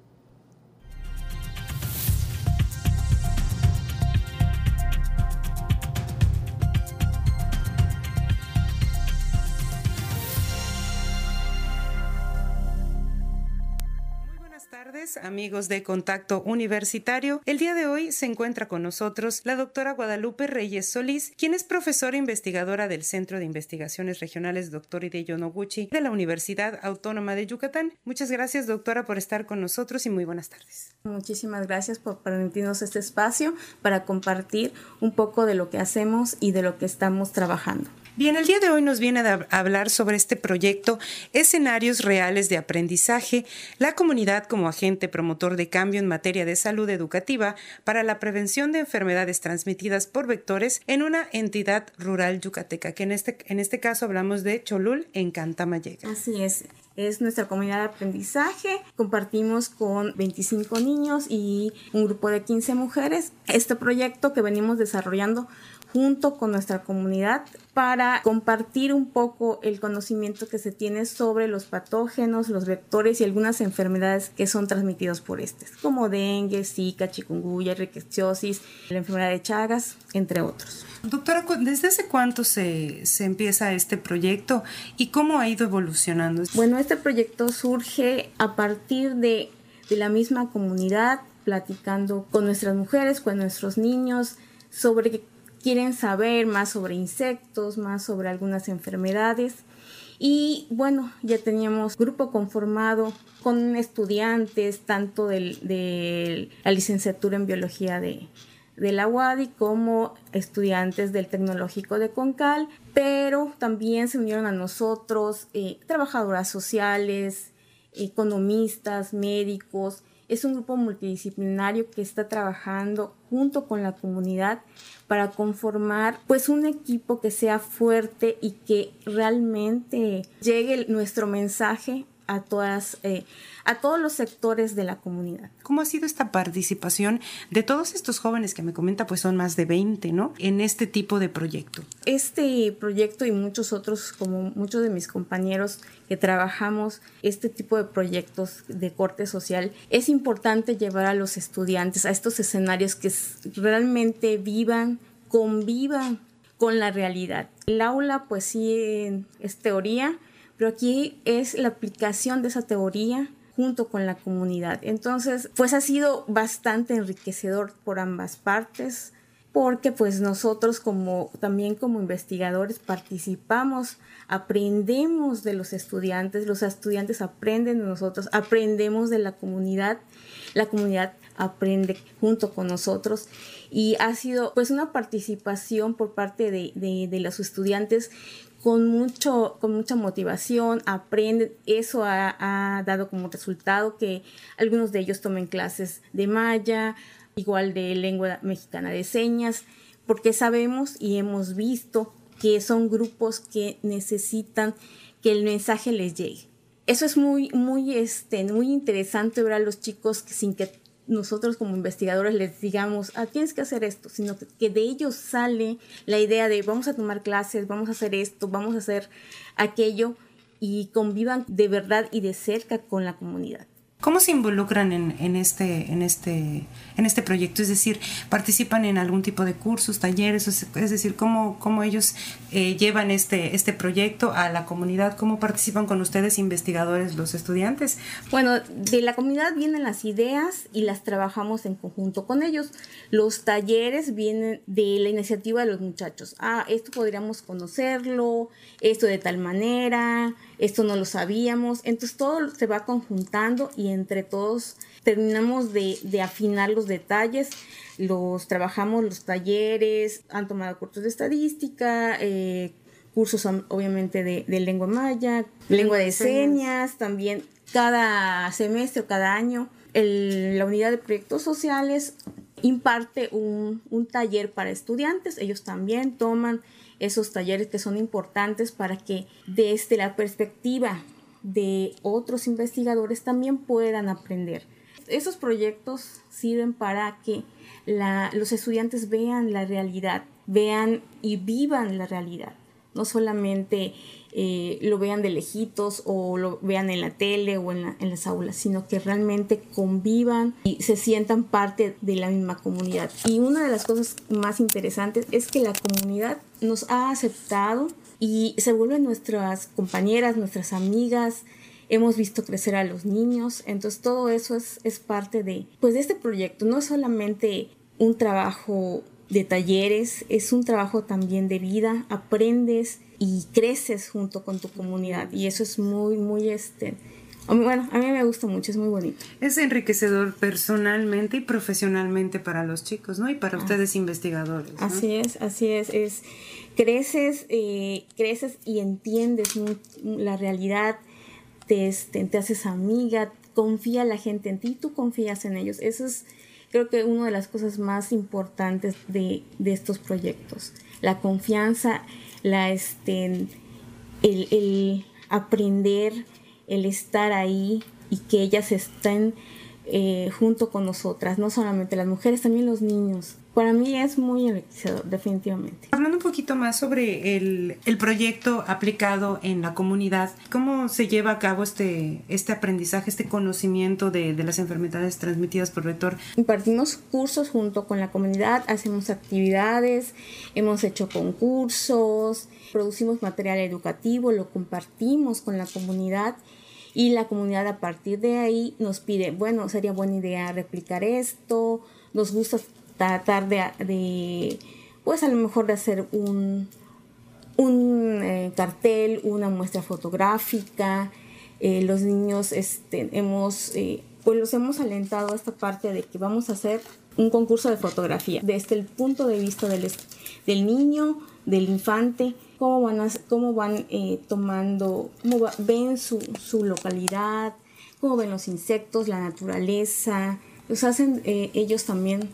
Amigos de Contacto Universitario. El día de hoy se encuentra con nosotros la doctora Guadalupe Reyes Solís, quien es profesora investigadora del Centro de Investigaciones Regionales Dr. Hideo Noguchi de la Universidad Autónoma de Yucatán. Muchas gracias, doctora, por estar con nosotros y muy buenas tardes. Muchísimas gracias por permitirnos este espacio para compartir un poco de lo que hacemos y de lo que estamos trabajando. Bien, el día de hoy nos viene a hablar sobre este proyecto Escenarios Reales de Aprendizaje, la comunidad como agente promotor de cambio en materia de salud educativa para la prevención de enfermedades transmitidas por vectores en una entidad rural yucateca, que en este, en este caso hablamos de Cholul en Cantamayega. Así es es nuestra comunidad de aprendizaje. Compartimos con 25 niños y un grupo de 15 mujeres este proyecto que venimos desarrollando junto con nuestra comunidad para compartir un poco el conocimiento que se tiene sobre los patógenos, los vectores y algunas enfermedades que son transmitidos por estos, como dengue, zika, chikungunya, riqueciosis, la enfermedad de Chagas, entre otros. Doctora, ¿desde hace cuánto se, se empieza este proyecto y cómo ha ido evolucionando? Bueno, este proyecto surge a partir de, de la misma comunidad, platicando con nuestras mujeres, con nuestros niños, sobre quieren saber más sobre insectos, más sobre algunas enfermedades. Y bueno, ya teníamos grupo conformado con estudiantes tanto de, la licenciatura en biología de, la UADI como estudiantes del Tecnológico de Concal, pero también se unieron a nosotros eh, trabajadoras sociales, economistas, médicos. Es un grupo multidisciplinario que está trabajando junto con la comunidad para conformar pues un equipo que sea fuerte y que realmente llegue nuestro mensaje a todas eh, a todos los sectores de la comunidad. ¿Cómo ha sido esta participación de todos estos jóvenes que me comenta, pues son más de 20, ¿no? En este tipo de proyecto. Este proyecto y muchos otros, como muchos de mis compañeros que trabajamos este tipo de proyectos de corte social, es importante llevar a los estudiantes a estos escenarios que realmente vivan, convivan con la realidad. El aula, pues sí, es teoría, pero aquí es la aplicación de esa teoría junto con la comunidad. Entonces, pues ha sido bastante enriquecedor por ambas partes porque pues nosotros como también como investigadores participamos, aprendemos de los estudiantes, los estudiantes aprenden de nosotros, aprendemos de la comunidad, la comunidad aprende junto con nosotros y ha sido pues una participación por parte de, de los estudiantes con, mucho, con mucha motivación, aprenden, eso ha, dado como resultado que algunos de ellos tomen clases de maya, igual de lengua mexicana de señas, porque sabemos y hemos visto que son grupos que necesitan que el mensaje les llegue. Eso es muy, muy, este, muy interesante ver a los chicos que sin que nosotros como investigadores les digamos, ah, tienes que hacer esto, sino que, de ellos sale la idea de vamos a tomar clases, vamos a hacer esto, vamos a hacer aquello y convivan de verdad y de cerca con la comunidad. ¿Cómo se involucran en, este, en, este, en este proyecto? Es decir, ¿participan en algún tipo de cursos, talleres? Es decir, ¿cómo, cómo ellos eh, llevan este, este proyecto a la comunidad? ¿Cómo participan con ustedes, investigadores, los estudiantes? Bueno, de la comunidad vienen las ideas y las trabajamos en conjunto con ellos. Los talleres vienen de la iniciativa de los muchachos. Ah, esto podríamos conocerlo, esto de tal manera, esto no lo sabíamos. Entonces todo se va conjuntando y entre todos terminamos de, afinar los detalles, los trabajamos los talleres, han tomado cursos de estadística, eh, cursos obviamente de, lengua maya, lengua de señas, también cada semestre o cada año la unidad de proyectos sociales imparte un, un taller para estudiantes, ellos también toman esos talleres que son importantes para que desde la perspectiva de otros investigadores también puedan aprender. Esos proyectos sirven para que los estudiantes vean la realidad, vean y vivan la realidad, no solamente eh, lo vean de lejitos o lo vean en la tele o en, en, las aulas, sino que realmente convivan y se sientan parte de la misma comunidad. Y una de las cosas más interesantes es que la comunidad nos ha aceptado y se vuelven nuestras compañeras, nuestras amigas, hemos visto crecer a los niños, entonces todo eso es, es parte de, pues, de este proyecto, no es solamente un trabajo de talleres, es un trabajo también de vida, aprendes y creces junto con tu comunidad y eso es muy, muy, este, Bueno, a mí me gusta mucho, es muy bonito. Es enriquecedor personalmente y profesionalmente para los chicos, ¿no? Y para ustedes investigadores. Así es, así es, es creces, eh, creces y entiendes la realidad, te, este, te, haces amiga, confía la gente en ti, tú confías en ellos. Eso es, creo que una de las cosas más importantes de, de estos proyectos. La confianza, la, este, el, el aprender el estar ahí y que ellas estén eh, junto con nosotras, no solamente las mujeres, también los niños. Para mí es muy enriquecedor, definitivamente. Hablando un poquito más sobre el, el, proyecto aplicado en la comunidad, ¿cómo se lleva a cabo este, este aprendizaje, este conocimiento de, de las enfermedades transmitidas por vector? Impartimos cursos junto con la comunidad, hacemos actividades, hemos hecho concursos, producimos material educativo, lo compartimos con la comunidad y la comunidad a partir de ahí nos pide, bueno, sería buena idea replicar esto, nos gusta tratar de, pues a lo mejor de hacer un, un eh, cartel, una muestra fotográfica. Eh, los niños este, hemos, eh, pues los hemos alentado a esta parte de que vamos a hacer un concurso de fotografía desde el punto de vista del, del niño, del infante, cómo van, cómo van tomando, cómo ven su, su, localidad, cómo ven los insectos, la naturaleza, los hacen ellos también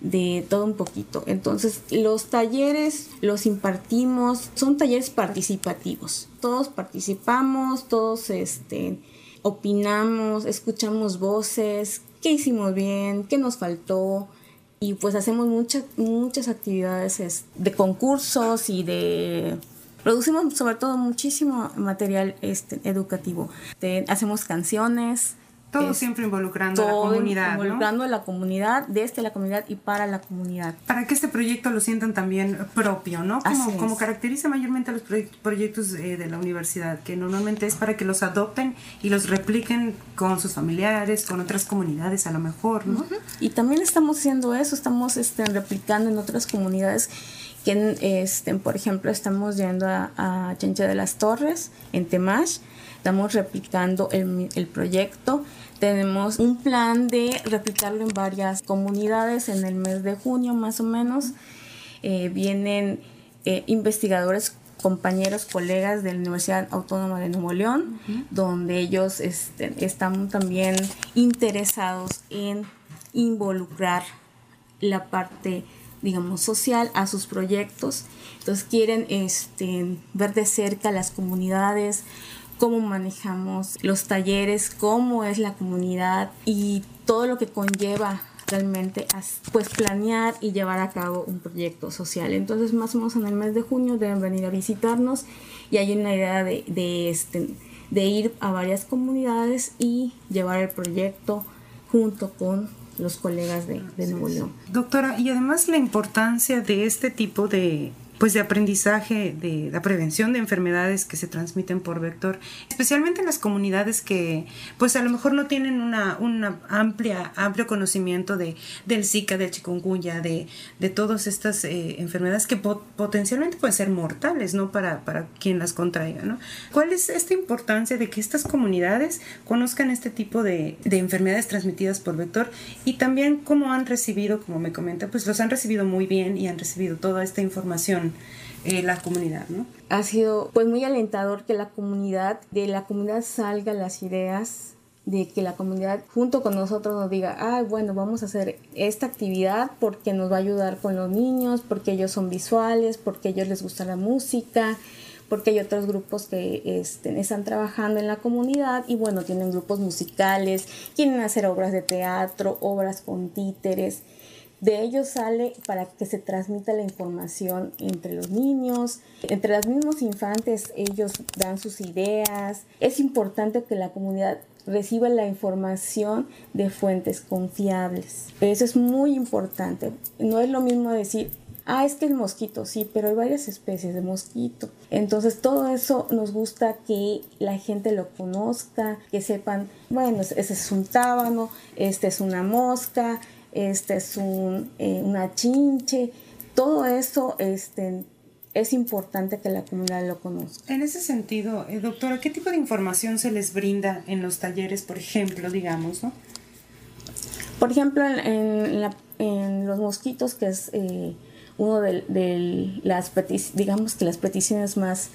de todo un poquito. Entonces, los talleres los impartimos, son talleres participativos. Todos participamos, todos este, opinamos, escuchamos voces, qué hicimos bien, qué nos faltó. Y pues hacemos muchas, muchas actividades de concursos y de producimos sobre todo muchísimo material este, educativo. hacemos canciones, todo siempre involucrando a la comunidad. Involucrando a la comunidad, desde la comunidad y para la comunidad. Para que este proyecto lo sientan también propio, ¿no? Como, como caracteriza mayormente a los proyectos eh, de la universidad, que normalmente es para que los adopten y los repliquen con sus familiares, con otras comunidades a lo mejor, ¿no? Y también estamos haciendo eso, estamos este, replicando en otras comunidades que, este, por ejemplo, estamos yendo a, a Chencha de las Torres, en Temash, estamos replicando el, el proyecto tenemos un plan de replicarlo en varias comunidades en el mes de junio más o menos. Eh, vienen eh, investigadores compañeros, colegas de la Universidad Autónoma de Nuevo León, donde ellos este, están también interesados en involucrar la parte, digamos, social a sus proyectos. Entonces quieren este, ver de cerca las comunidades, cómo manejamos los talleres, cómo es la comunidad y todo lo que conlleva realmente pues planear y llevar a cabo un proyecto social. Entonces más o menos en el mes de junio deben venir a visitarnos y hay una idea de, de, este, de ir a varias comunidades y llevar el proyecto junto con los colegas de, de Nuevo León. Doctora, y además la importancia de este tipo de pues de aprendizaje de la prevención de enfermedades que se transmiten por vector, especialmente en las comunidades que pues a lo mejor no tienen una, amplia, amplio conocimiento de, del Zika, del chikungunya, de, de todas estas eh, enfermedades que potencialmente pueden ser mortales, ¿no? Para, para quien las contraiga, ¿no? ¿Cuál es esta importancia de que estas comunidades conozcan este tipo de, de enfermedades transmitidas por vector y también cómo han recibido, como me comenta, pues los han recibido muy bien y han recibido toda esta información eh, la comunidad, ¿no? Ha sido pues muy alentador que la comunidad, de la comunidad salgan las ideas de que la comunidad junto con nosotros nos diga, ah, bueno, vamos a hacer esta actividad porque nos va a ayudar con los niños, porque ellos son visuales, porque a ellos les gusta la música, porque hay otros grupos que este, están trabajando en la comunidad y bueno, tienen grupos musicales, quieren hacer obras de teatro, obras con títeres de ellos sale para que se transmita la información entre los niños, entre los mismos infantes ellos dan sus ideas. Es importante que la comunidad reciba la información de fuentes confiables. Eso es muy importante. No es lo mismo decir, ah, es que el mosquito, sí, pero hay varias especies de mosquito. Entonces todo eso nos gusta que la gente lo conozca, que sepan, bueno, ese es un tábano, este es una mosca, este es un, eh, una chinche, todo eso este, es importante que la comunidad lo conozca. En ese sentido, eh, doctora, ¿qué tipo de información se les brinda en los talleres, por ejemplo, digamos, no? Por ejemplo, en, los mosquitos, que es eh, uno de, las digamos que las peticiones más,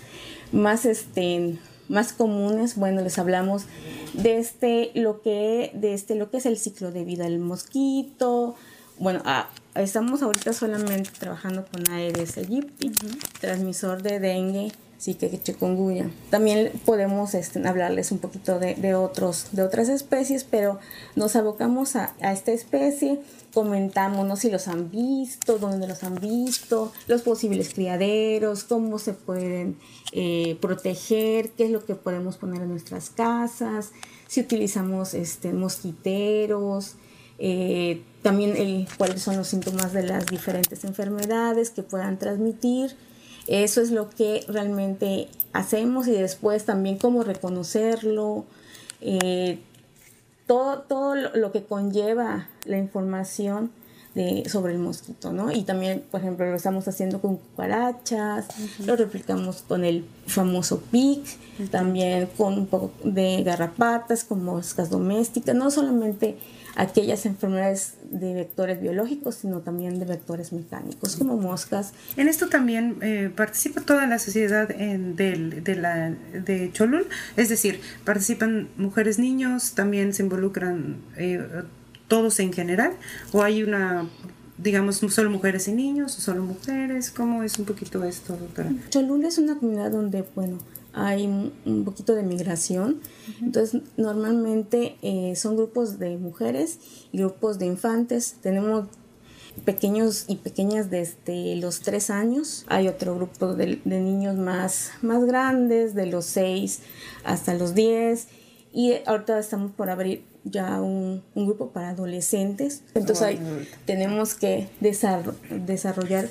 más, este, más comunes, bueno, les hablamos de este, lo que, de este, lo que es el ciclo de vida del mosquito, bueno, ah, estamos ahorita solamente trabajando con Aedes aegypti, transmisor de dengue, sí que chikungunya. También podemos este, hablarles un poquito de, otros, de otras especies, pero nos abocamos a, esta especie, comentamos ¿no? si los han visto, dónde los han visto, los posibles criaderos, cómo se pueden eh, proteger, qué es lo que podemos poner en nuestras casas, si utilizamos este, mosquiteros, eh, también el, cuáles son los síntomas de las diferentes enfermedades que puedan transmitir. Eso es lo que realmente hacemos y después también cómo reconocerlo, eh, todo, todo lo que conlleva la información de, sobre el mosquito, ¿no? Y también, por ejemplo, lo estamos haciendo con cucarachas, lo replicamos con el famoso PIC, también con un poco de garrapatas, con moscas domésticas, no solamente aquellas enfermedades de vectores biológicos, sino también de vectores mecánicos, como moscas. En esto también eh, participa toda la sociedad en, de, la, de Cholul, es decir, participan mujeres, niños, también se involucran eh, todos en general, o hay una digamos, solo mujeres y niños, o solo mujeres? ¿Cómo es un poquito esto, doctora? Cholul es una comunidad donde, bueno, hay un poquito de migración. Entonces, normalmente eh, son grupos de mujeres y grupos de infantes. Tenemos pequeños y pequeñas desde los tres años. Hay otro grupo de, niños más, más grandes, de los seis hasta los diez. Y ahorita estamos por abrir ya un, grupo para adolescentes. Entonces ahí tenemos que desarrollar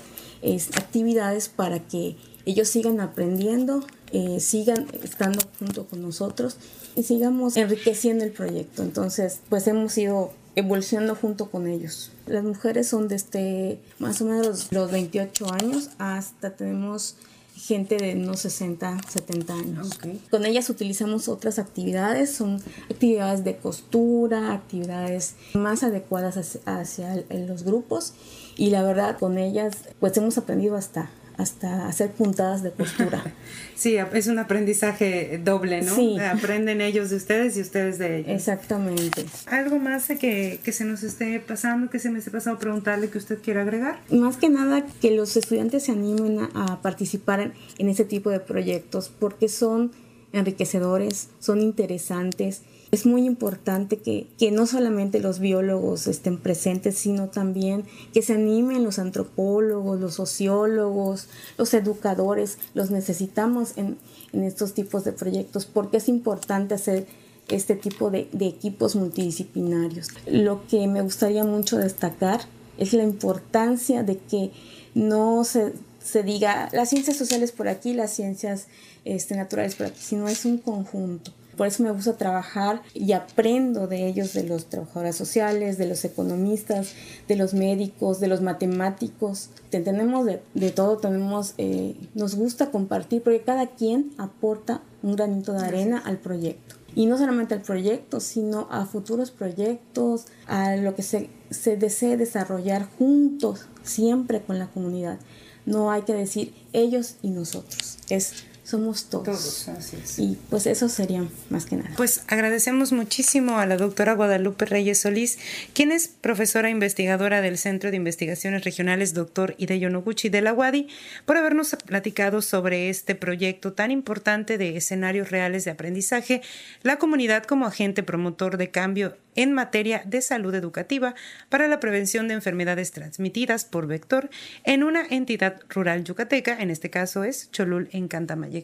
actividades para que ellos sigan aprendiendo eh, sigan estando junto con nosotros y sigamos enriqueciendo el proyecto. Entonces, pues hemos ido evolucionando junto con ellos. Las mujeres son desde más o menos los 28 años hasta tenemos gente de unos 60, 70 años. Con ellas utilizamos otras actividades, son actividades de costura, actividades más adecuadas hacia, hacia los grupos y la verdad con ellas pues hemos aprendido hasta hasta hacer puntadas de costura. *laughs* Sí, es un aprendizaje doble, ¿no? Sí. Aprenden ellos de ustedes y ustedes de ellos. Exactamente. ¿Algo más que, que se nos esté pasando, que se me esté pasando preguntarle que usted quiera agregar? Más que nada que los estudiantes se animen a, a participar en, en ese tipo de proyectos porque son enriquecedores, son interesantes es muy importante que, no solamente los biólogos estén presentes, sino también que se animen los antropólogos, los sociólogos, los educadores. Los necesitamos en, estos tipos de proyectos porque es importante hacer este tipo de, equipos multidisciplinarios. Lo que me gustaría mucho destacar es la importancia de que no se, se diga las ciencias sociales por aquí, las ciencias este, naturales por aquí, sino es un conjunto. Por eso me gusta trabajar y aprendo de ellos, de los trabajadores sociales, de los economistas, de los médicos, de los matemáticos. Tenemos de, todo, tenemos, eh, nos gusta compartir porque cada quien aporta un granito de arena al proyecto. Y no solamente al proyecto, sino a futuros proyectos, a lo que se, se desee desarrollar juntos, siempre con la comunidad. No hay que decir ellos y nosotros. Es somos todos. Todos, así es. Y pues eso sería más que nada. Pues agradecemos muchísimo a la doctora Guadalupe Reyes Solís, quien es profesora investigadora del Centro de Investigaciones Regionales Doctor Hideyo Noguchi de la UADI, por habernos platicado sobre este proyecto tan importante de escenarios reales de aprendizaje, la comunidad como agente promotor de cambio en materia de salud educativa para la prevención de enfermedades transmitidas por vector en una entidad rural yucateca, en este caso es Cholul en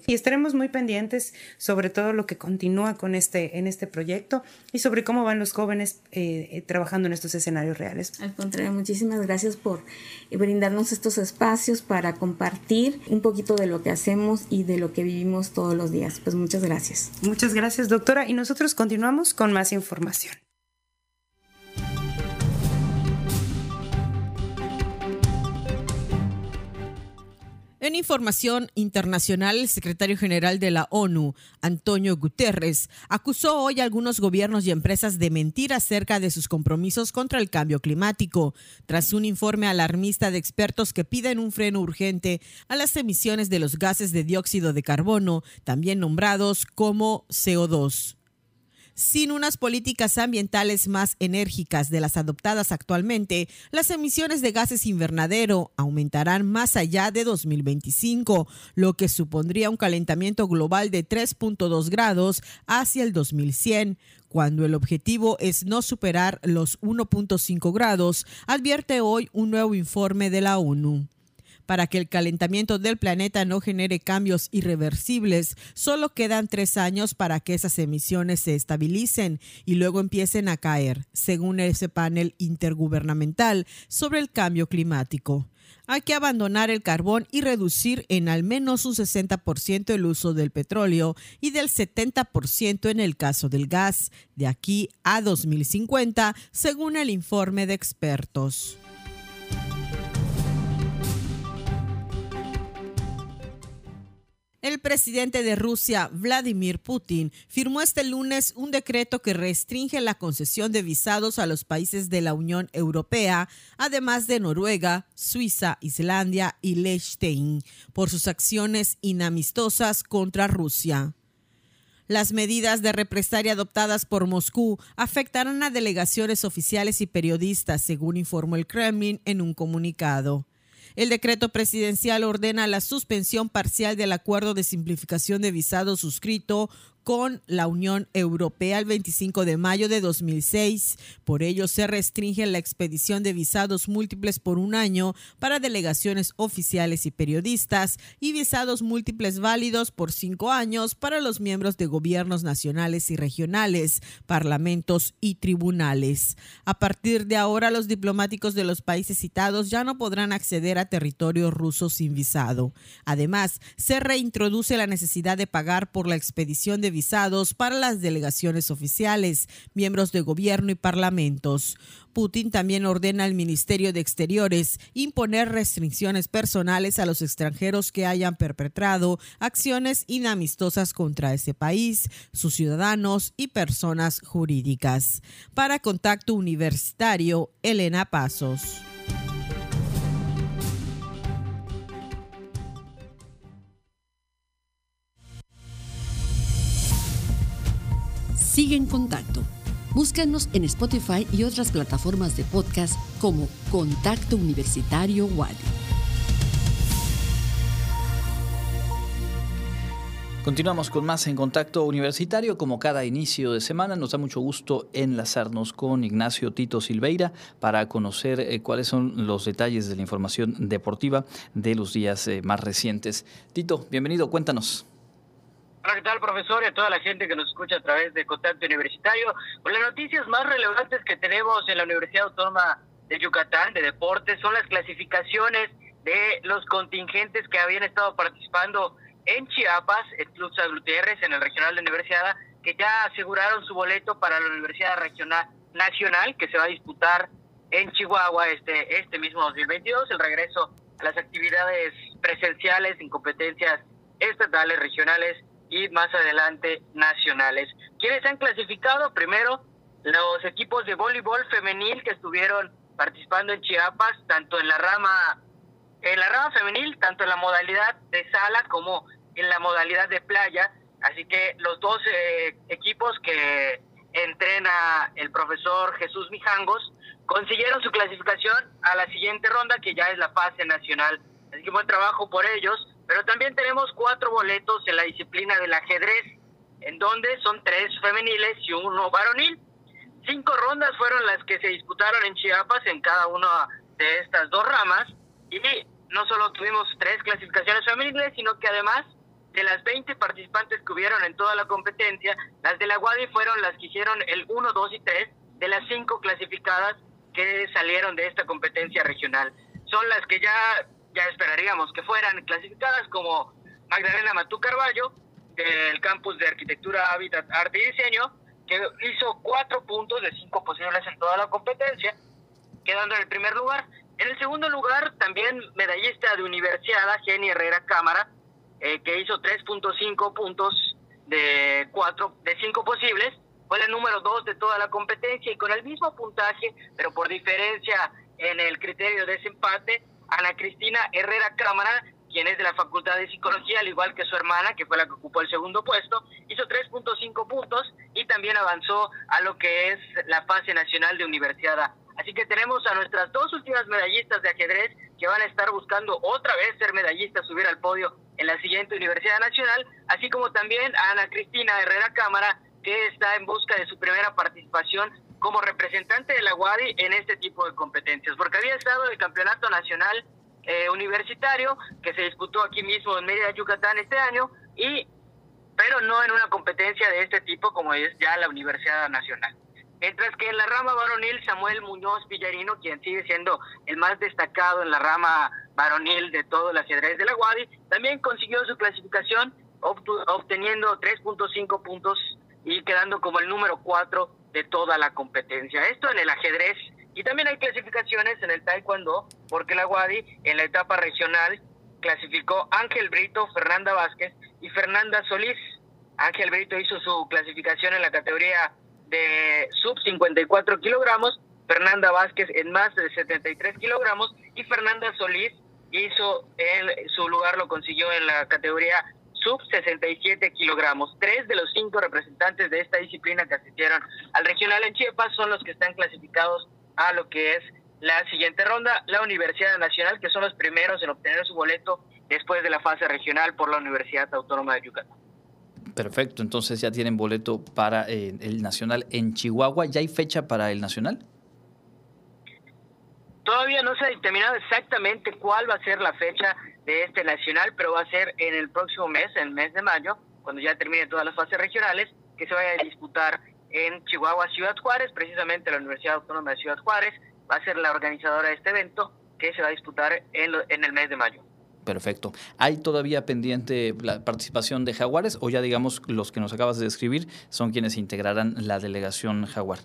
Y estaremos muy pendientes sobre todo lo que continúa con este, en este proyecto y sobre cómo van los jóvenes eh, eh, trabajando en estos escenarios reales. Al contrario, muchísimas gracias por brindarnos estos espacios para compartir un poquito de lo que hacemos y de lo que vivimos todos los días. Pues muchas gracias. Muchas gracias, doctora. Y nosotros continuamos con más información. En información internacional, el secretario general de la ONU, Antonio Guterres, acusó hoy a algunos gobiernos y empresas de mentir acerca de sus compromisos contra el cambio climático, tras un informe alarmista de expertos que piden un freno urgente a las emisiones de los gases de dióxido de carbono, también nombrados como CO2 sin unas políticas ambientales más enérgicas de las adoptadas actualmente, las emisiones de gases invernadero aumentarán más allá de 2025, lo que supondría un calentamiento global de 3.2 grados hacia el 2100 cuando el objetivo es no superar los 1.5 grados, advierte hoy un nuevo informe de la ONU. Para que el calentamiento del planeta no genere cambios irreversibles, solo quedan tres años para que esas emisiones se estabilicen y luego empiecen a caer, según ese panel intergubernamental sobre el cambio climático. Hay que abandonar el carbón y reducir en al menos un 60% el uso del petróleo y del 70% en el caso del gas, de aquí a 2050, según el informe de expertos. El presidente de Rusia, Vladimir Putin, firmó este lunes un decreto que restringe la concesión de visados a los países de la Unión Europea, además de Noruega, Suiza, Islandia y Liechtenstein, por sus acciones inamistosas contra Rusia. Las medidas de represalia adoptadas por Moscú afectarán a delegaciones oficiales y periodistas, según informó el Kremlin en un comunicado. El decreto presidencial ordena la suspensión parcial del acuerdo de simplificación de visados suscrito con la Unión Europea el 25 de mayo de 2006. Por ello, se restringe la expedición de visados múltiples por un año para delegaciones oficiales y periodistas y visados múltiples válidos por cinco años para los miembros de gobiernos nacionales y regionales, parlamentos y tribunales. A partir de ahora, los diplomáticos de los países citados ya no podrán acceder a territorio ruso sin visado. Además, se reintroduce la necesidad de pagar por la expedición de visados para las delegaciones oficiales, miembros de gobierno y parlamentos. Putin también ordena al Ministerio de Exteriores imponer restricciones personales a los extranjeros que hayan perpetrado acciones inamistosas contra ese país, sus ciudadanos y personas jurídicas. Para Contacto Universitario, Elena Pasos. Sigue en contacto. Búscanos en Spotify y otras plataformas de podcast como Contacto Universitario Wadi. Continuamos con más en Contacto Universitario. Como cada inicio de semana, nos da mucho gusto enlazarnos con Ignacio Tito Silveira para conocer eh, cuáles son los detalles de la información deportiva de los días eh, más recientes. Tito, bienvenido, cuéntanos. Hola, ¿qué tal, profesor? Y a toda la gente que nos escucha a través de Contacto Universitario. Pues las noticias más relevantes que tenemos en la Universidad Autónoma de Yucatán de deportes son las clasificaciones de los contingentes que habían estado participando en Chiapas, en Club San Gutiérrez, en el Regional de Universidad, que ya aseguraron su boleto para la Universidad Regional Nacional, que se va a disputar en Chihuahua este, este mismo 2022, el regreso a las actividades presenciales en competencias estatales, regionales y más adelante nacionales. ¿Quiénes han clasificado? Primero, los equipos de voleibol femenil que estuvieron participando en Chiapas, tanto en la rama en la rama femenil, tanto en la modalidad de sala como en la modalidad de playa. Así que los dos eh, equipos que entrena el profesor Jesús Mijangos consiguieron su clasificación a la siguiente ronda, que ya es la fase nacional. Así que buen trabajo por ellos. Pero también tenemos cuatro boletos en la disciplina del ajedrez, en donde son tres femeniles y uno varonil. Cinco rondas fueron las que se disputaron en Chiapas en cada una de estas dos ramas. Y no solo tuvimos tres clasificaciones femeniles, sino que además de las 20 participantes que hubieron en toda la competencia, las de la WADI fueron las que hicieron el 1, 2 y 3 de las cinco clasificadas que salieron de esta competencia regional. Son las que ya ya esperaríamos que fueran clasificadas como Magdalena Matú Carballo, del campus de Arquitectura, Hábitat, Arte y Diseño, que hizo cuatro puntos de cinco posibles en toda la competencia, quedando en el primer lugar. En el segundo lugar, también medallista de Universidad, Jenny Herrera Cámara, eh, que hizo 3.5 puntos de cuatro, de cinco posibles, fue la número dos de toda la competencia y con el mismo puntaje, pero por diferencia en el criterio de desempate, Ana Cristina Herrera Cámara, quien es de la Facultad de Psicología, al igual que su hermana, que fue la que ocupó el segundo puesto, hizo 3.5 puntos y también avanzó a lo que es la fase nacional de Universidad. Así que tenemos a nuestras dos últimas medallistas de ajedrez que van a estar buscando otra vez ser medallistas, subir al podio en la siguiente Universidad Nacional, así como también a Ana Cristina Herrera Cámara, que está en busca de su primera participación como representante de la UADI en este tipo de competencias, porque había estado el Campeonato Nacional eh, Universitario, que se disputó aquí mismo en Mérida, Yucatán este año, y pero no en una competencia de este tipo como es ya la Universidad Nacional. Mientras que en la rama varonil, Samuel Muñoz Villarino, quien sigue siendo el más destacado en la rama varonil de todo el ajedrez de la UADI, también consiguió su clasificación obteniendo 3.5 puntos y quedando como el número 4 de toda la competencia. Esto en el ajedrez. Y también hay clasificaciones en el taekwondo, porque la UADI en la etapa regional clasificó Ángel Brito, Fernanda Vázquez y Fernanda Solís. Ángel Brito hizo su clasificación en la categoría de sub 54 kilogramos, Fernanda Vázquez en más de 73 kilogramos y Fernanda Solís hizo el, su lugar lo consiguió en la categoría sub 67 kilogramos. Tres de los cinco representantes de esta disciplina que asistieron al regional en Chiapas son los que están clasificados a lo que es la siguiente ronda, la Universidad Nacional, que son los primeros en obtener su boleto después de la fase regional por la Universidad Autónoma de Yucatán. Perfecto, entonces ya tienen boleto para eh, el Nacional en Chihuahua. ¿Ya hay fecha para el Nacional? Todavía no se ha determinado exactamente cuál va a ser la fecha de este Nacional, pero va a ser en el próximo mes, en el mes de mayo, cuando ya termine todas las fases regionales, que se vaya a disputar en Chihuahua, Ciudad Juárez, precisamente la Universidad Autónoma de Ciudad Juárez va a ser la organizadora de este evento que se va a disputar en, en el mes de mayo. Perfecto. ¿Hay todavía pendiente la participación de Jaguares o ya digamos los que nos acabas de describir son quienes integrarán la delegación Jaguar?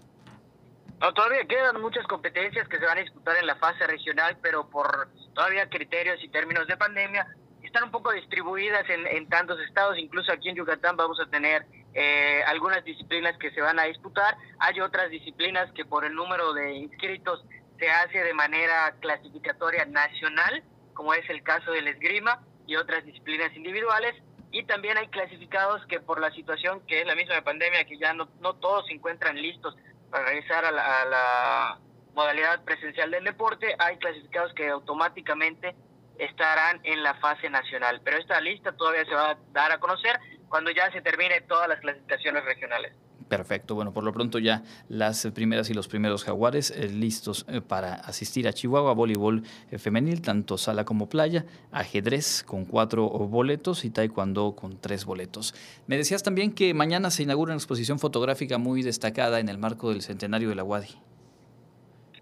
No, todavía quedan muchas competencias que se van a disputar en la fase regional, pero por todavía criterios y términos de pandemia están un poco distribuidas en, tantos estados, incluso aquí en Yucatán vamos a tener eh, algunas disciplinas que se van a disputar, hay otras disciplinas que por el número de inscritos se hace de manera clasificatoria nacional, como es el caso del esgrima y otras disciplinas individuales. Y también hay clasificados que por la situación que es la misma de pandemia, que ya no, no todos se encuentran listos para regresar a la, la modalidad presencial del deporte, hay clasificados que automáticamente estarán en la fase nacional. Pero esta lista todavía se va a dar a conocer cuando ya se termine todas las clasificaciones regionales. Perfecto. Bueno, por lo pronto ya las primeras y los primeros jaguares eh, listos eh, para asistir a Chihuahua, voleibol eh, femenil, tanto sala como playa, ajedrez con cuatro boletos y taekwondo con tres boletos. Me decías también que mañana se inaugura una exposición fotográfica muy destacada en el marco del centenario de la UADI.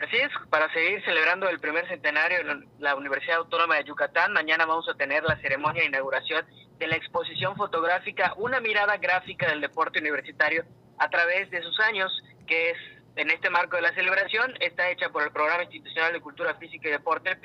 Así es, para seguir celebrando el primer centenario de la Universidad Autónoma de Yucatán, mañana vamos a tener la ceremonia de inauguración de la exposición fotográfica Una mirada gráfica del deporte universitario a través de sus años, que es en este marco de la celebración, está hecha por el Programa Institucional de Cultura Física y Deporte,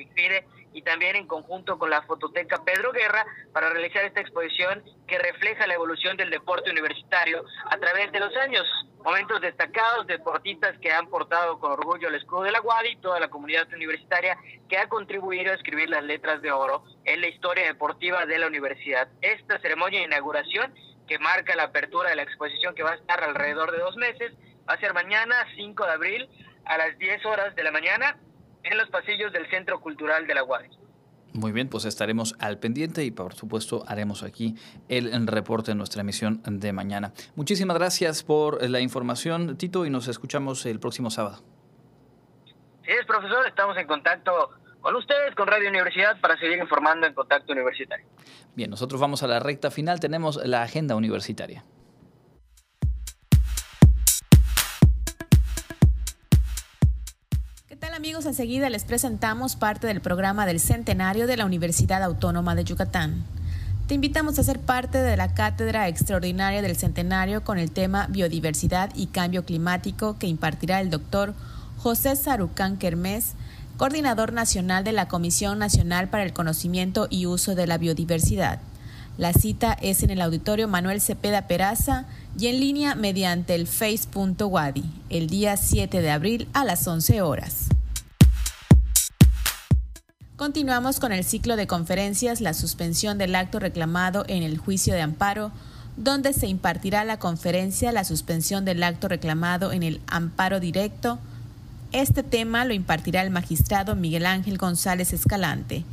y también en conjunto con la Fototeca Pedro Guerra para realizar esta exposición que refleja la evolución del deporte universitario a través de los años. Momentos destacados, deportistas que han portado con orgullo el escudo de la UADI y toda la comunidad universitaria que ha contribuido a escribir las letras de oro en la historia deportiva de la universidad. Esta ceremonia de inauguración que marca la apertura de la exposición que va a estar alrededor de dos meses, va a ser mañana 5 de abril a las 10 horas de la mañana en los pasillos del Centro Cultural de la UADI. Muy bien, pues estaremos al pendiente y por supuesto haremos aquí el reporte en nuestra emisión de mañana. Muchísimas gracias por la información, Tito, y nos escuchamos el próximo sábado. Sí, es profesor, estamos en contacto con ustedes, con Radio Universidad, para seguir informando en Contacto Universitario. Bien, nosotros vamos a la recta final, tenemos la agenda universitaria. ¿Qué tal amigos? Enseguida les presentamos parte del programa del Centenario de la Universidad Autónoma de Yucatán. Te invitamos a ser parte de la Cátedra Extraordinaria del Centenario con el tema Biodiversidad y Cambio Climático que impartirá el doctor José Sarucán Kermés coordinador nacional de la Comisión Nacional para el Conocimiento y Uso de la Biodiversidad. La cita es en el Auditorio Manuel Cepeda Peraza y en línea mediante el face.wadi, el día 7 de abril a las 11 horas. Continuamos con el ciclo de conferencias La suspensión del acto reclamado en el juicio de amparo, donde se impartirá la conferencia La suspensión del acto reclamado en el amparo directo. Este tema lo impartirá el magistrado Miguel Ángel González Escalante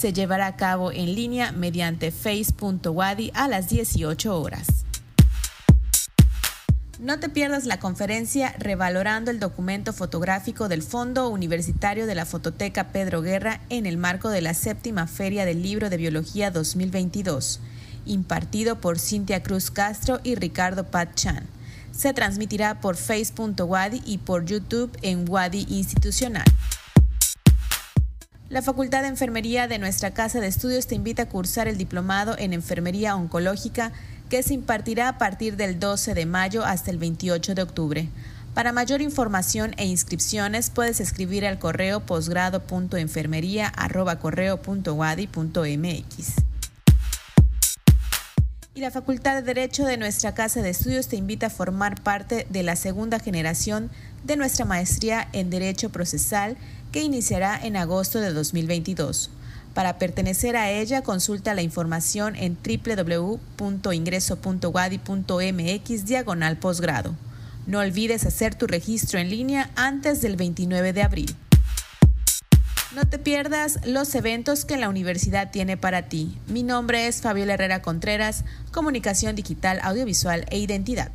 se llevará a cabo en línea mediante face.wadi a las 18 horas. No te pierdas la conferencia Revalorando el documento fotográfico del Fondo Universitario de la Fototeca Pedro Guerra en el marco de la séptima Feria del Libro de Biología 2022, impartido por Cintia Cruz Castro y Ricardo Pat Chan. Se transmitirá por face.wadi y por YouTube en Wadi Institucional. La Facultad de Enfermería de nuestra Casa de Estudios te invita a cursar el diplomado en Enfermería Oncológica que se impartirá a partir del 12 de mayo hasta el 28 de octubre. Para mayor información e inscripciones puedes escribir al correo posgrado.enfermería@correo.wadi.mx. Y la Facultad de Derecho de nuestra Casa de Estudios te invita a formar parte de la segunda generación de nuestra maestría en Derecho Procesal que iniciará en agosto de 2022. Para pertenecer a ella, consulta la información en www.ingreso.wadi.mx diagonal posgrado. No olvides hacer tu registro en línea antes del 29 de abril. No te pierdas los eventos que la universidad tiene para ti. Mi nombre es Fabiola Herrera Contreras, Comunicación Digital, Audiovisual e Identidad.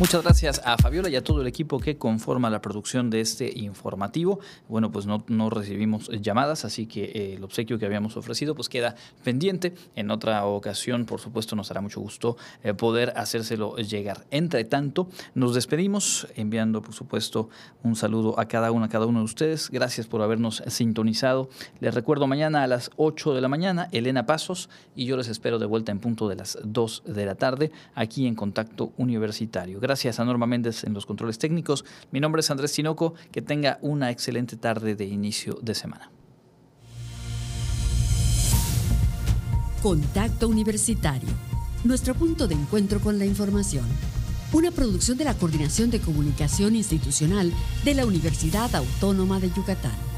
Muchas gracias a Fabiola y a todo el equipo que conforma la producción de este informativo. Bueno, pues no, no recibimos llamadas, así que eh, el obsequio que habíamos ofrecido pues queda pendiente. En otra ocasión, por supuesto, nos hará mucho gusto eh, poder hacérselo llegar. Entre tanto, nos despedimos enviando, por supuesto, un saludo a cada uno, a cada uno de ustedes. Gracias por habernos sintonizado. Les recuerdo mañana a las 8 de la mañana, Elena Pasos, y yo les espero de vuelta en punto de las 2 de la tarde aquí en Contacto Universitario. Gracias a Norma Méndez en los controles técnicos. Mi nombre es Andrés Tinoco. Que tenga una excelente tarde de inicio de semana. Contacto Universitario. Nuestro punto de encuentro con la información. Una producción de la Coordinación de Comunicación Institucional de la Universidad Autónoma de Yucatán.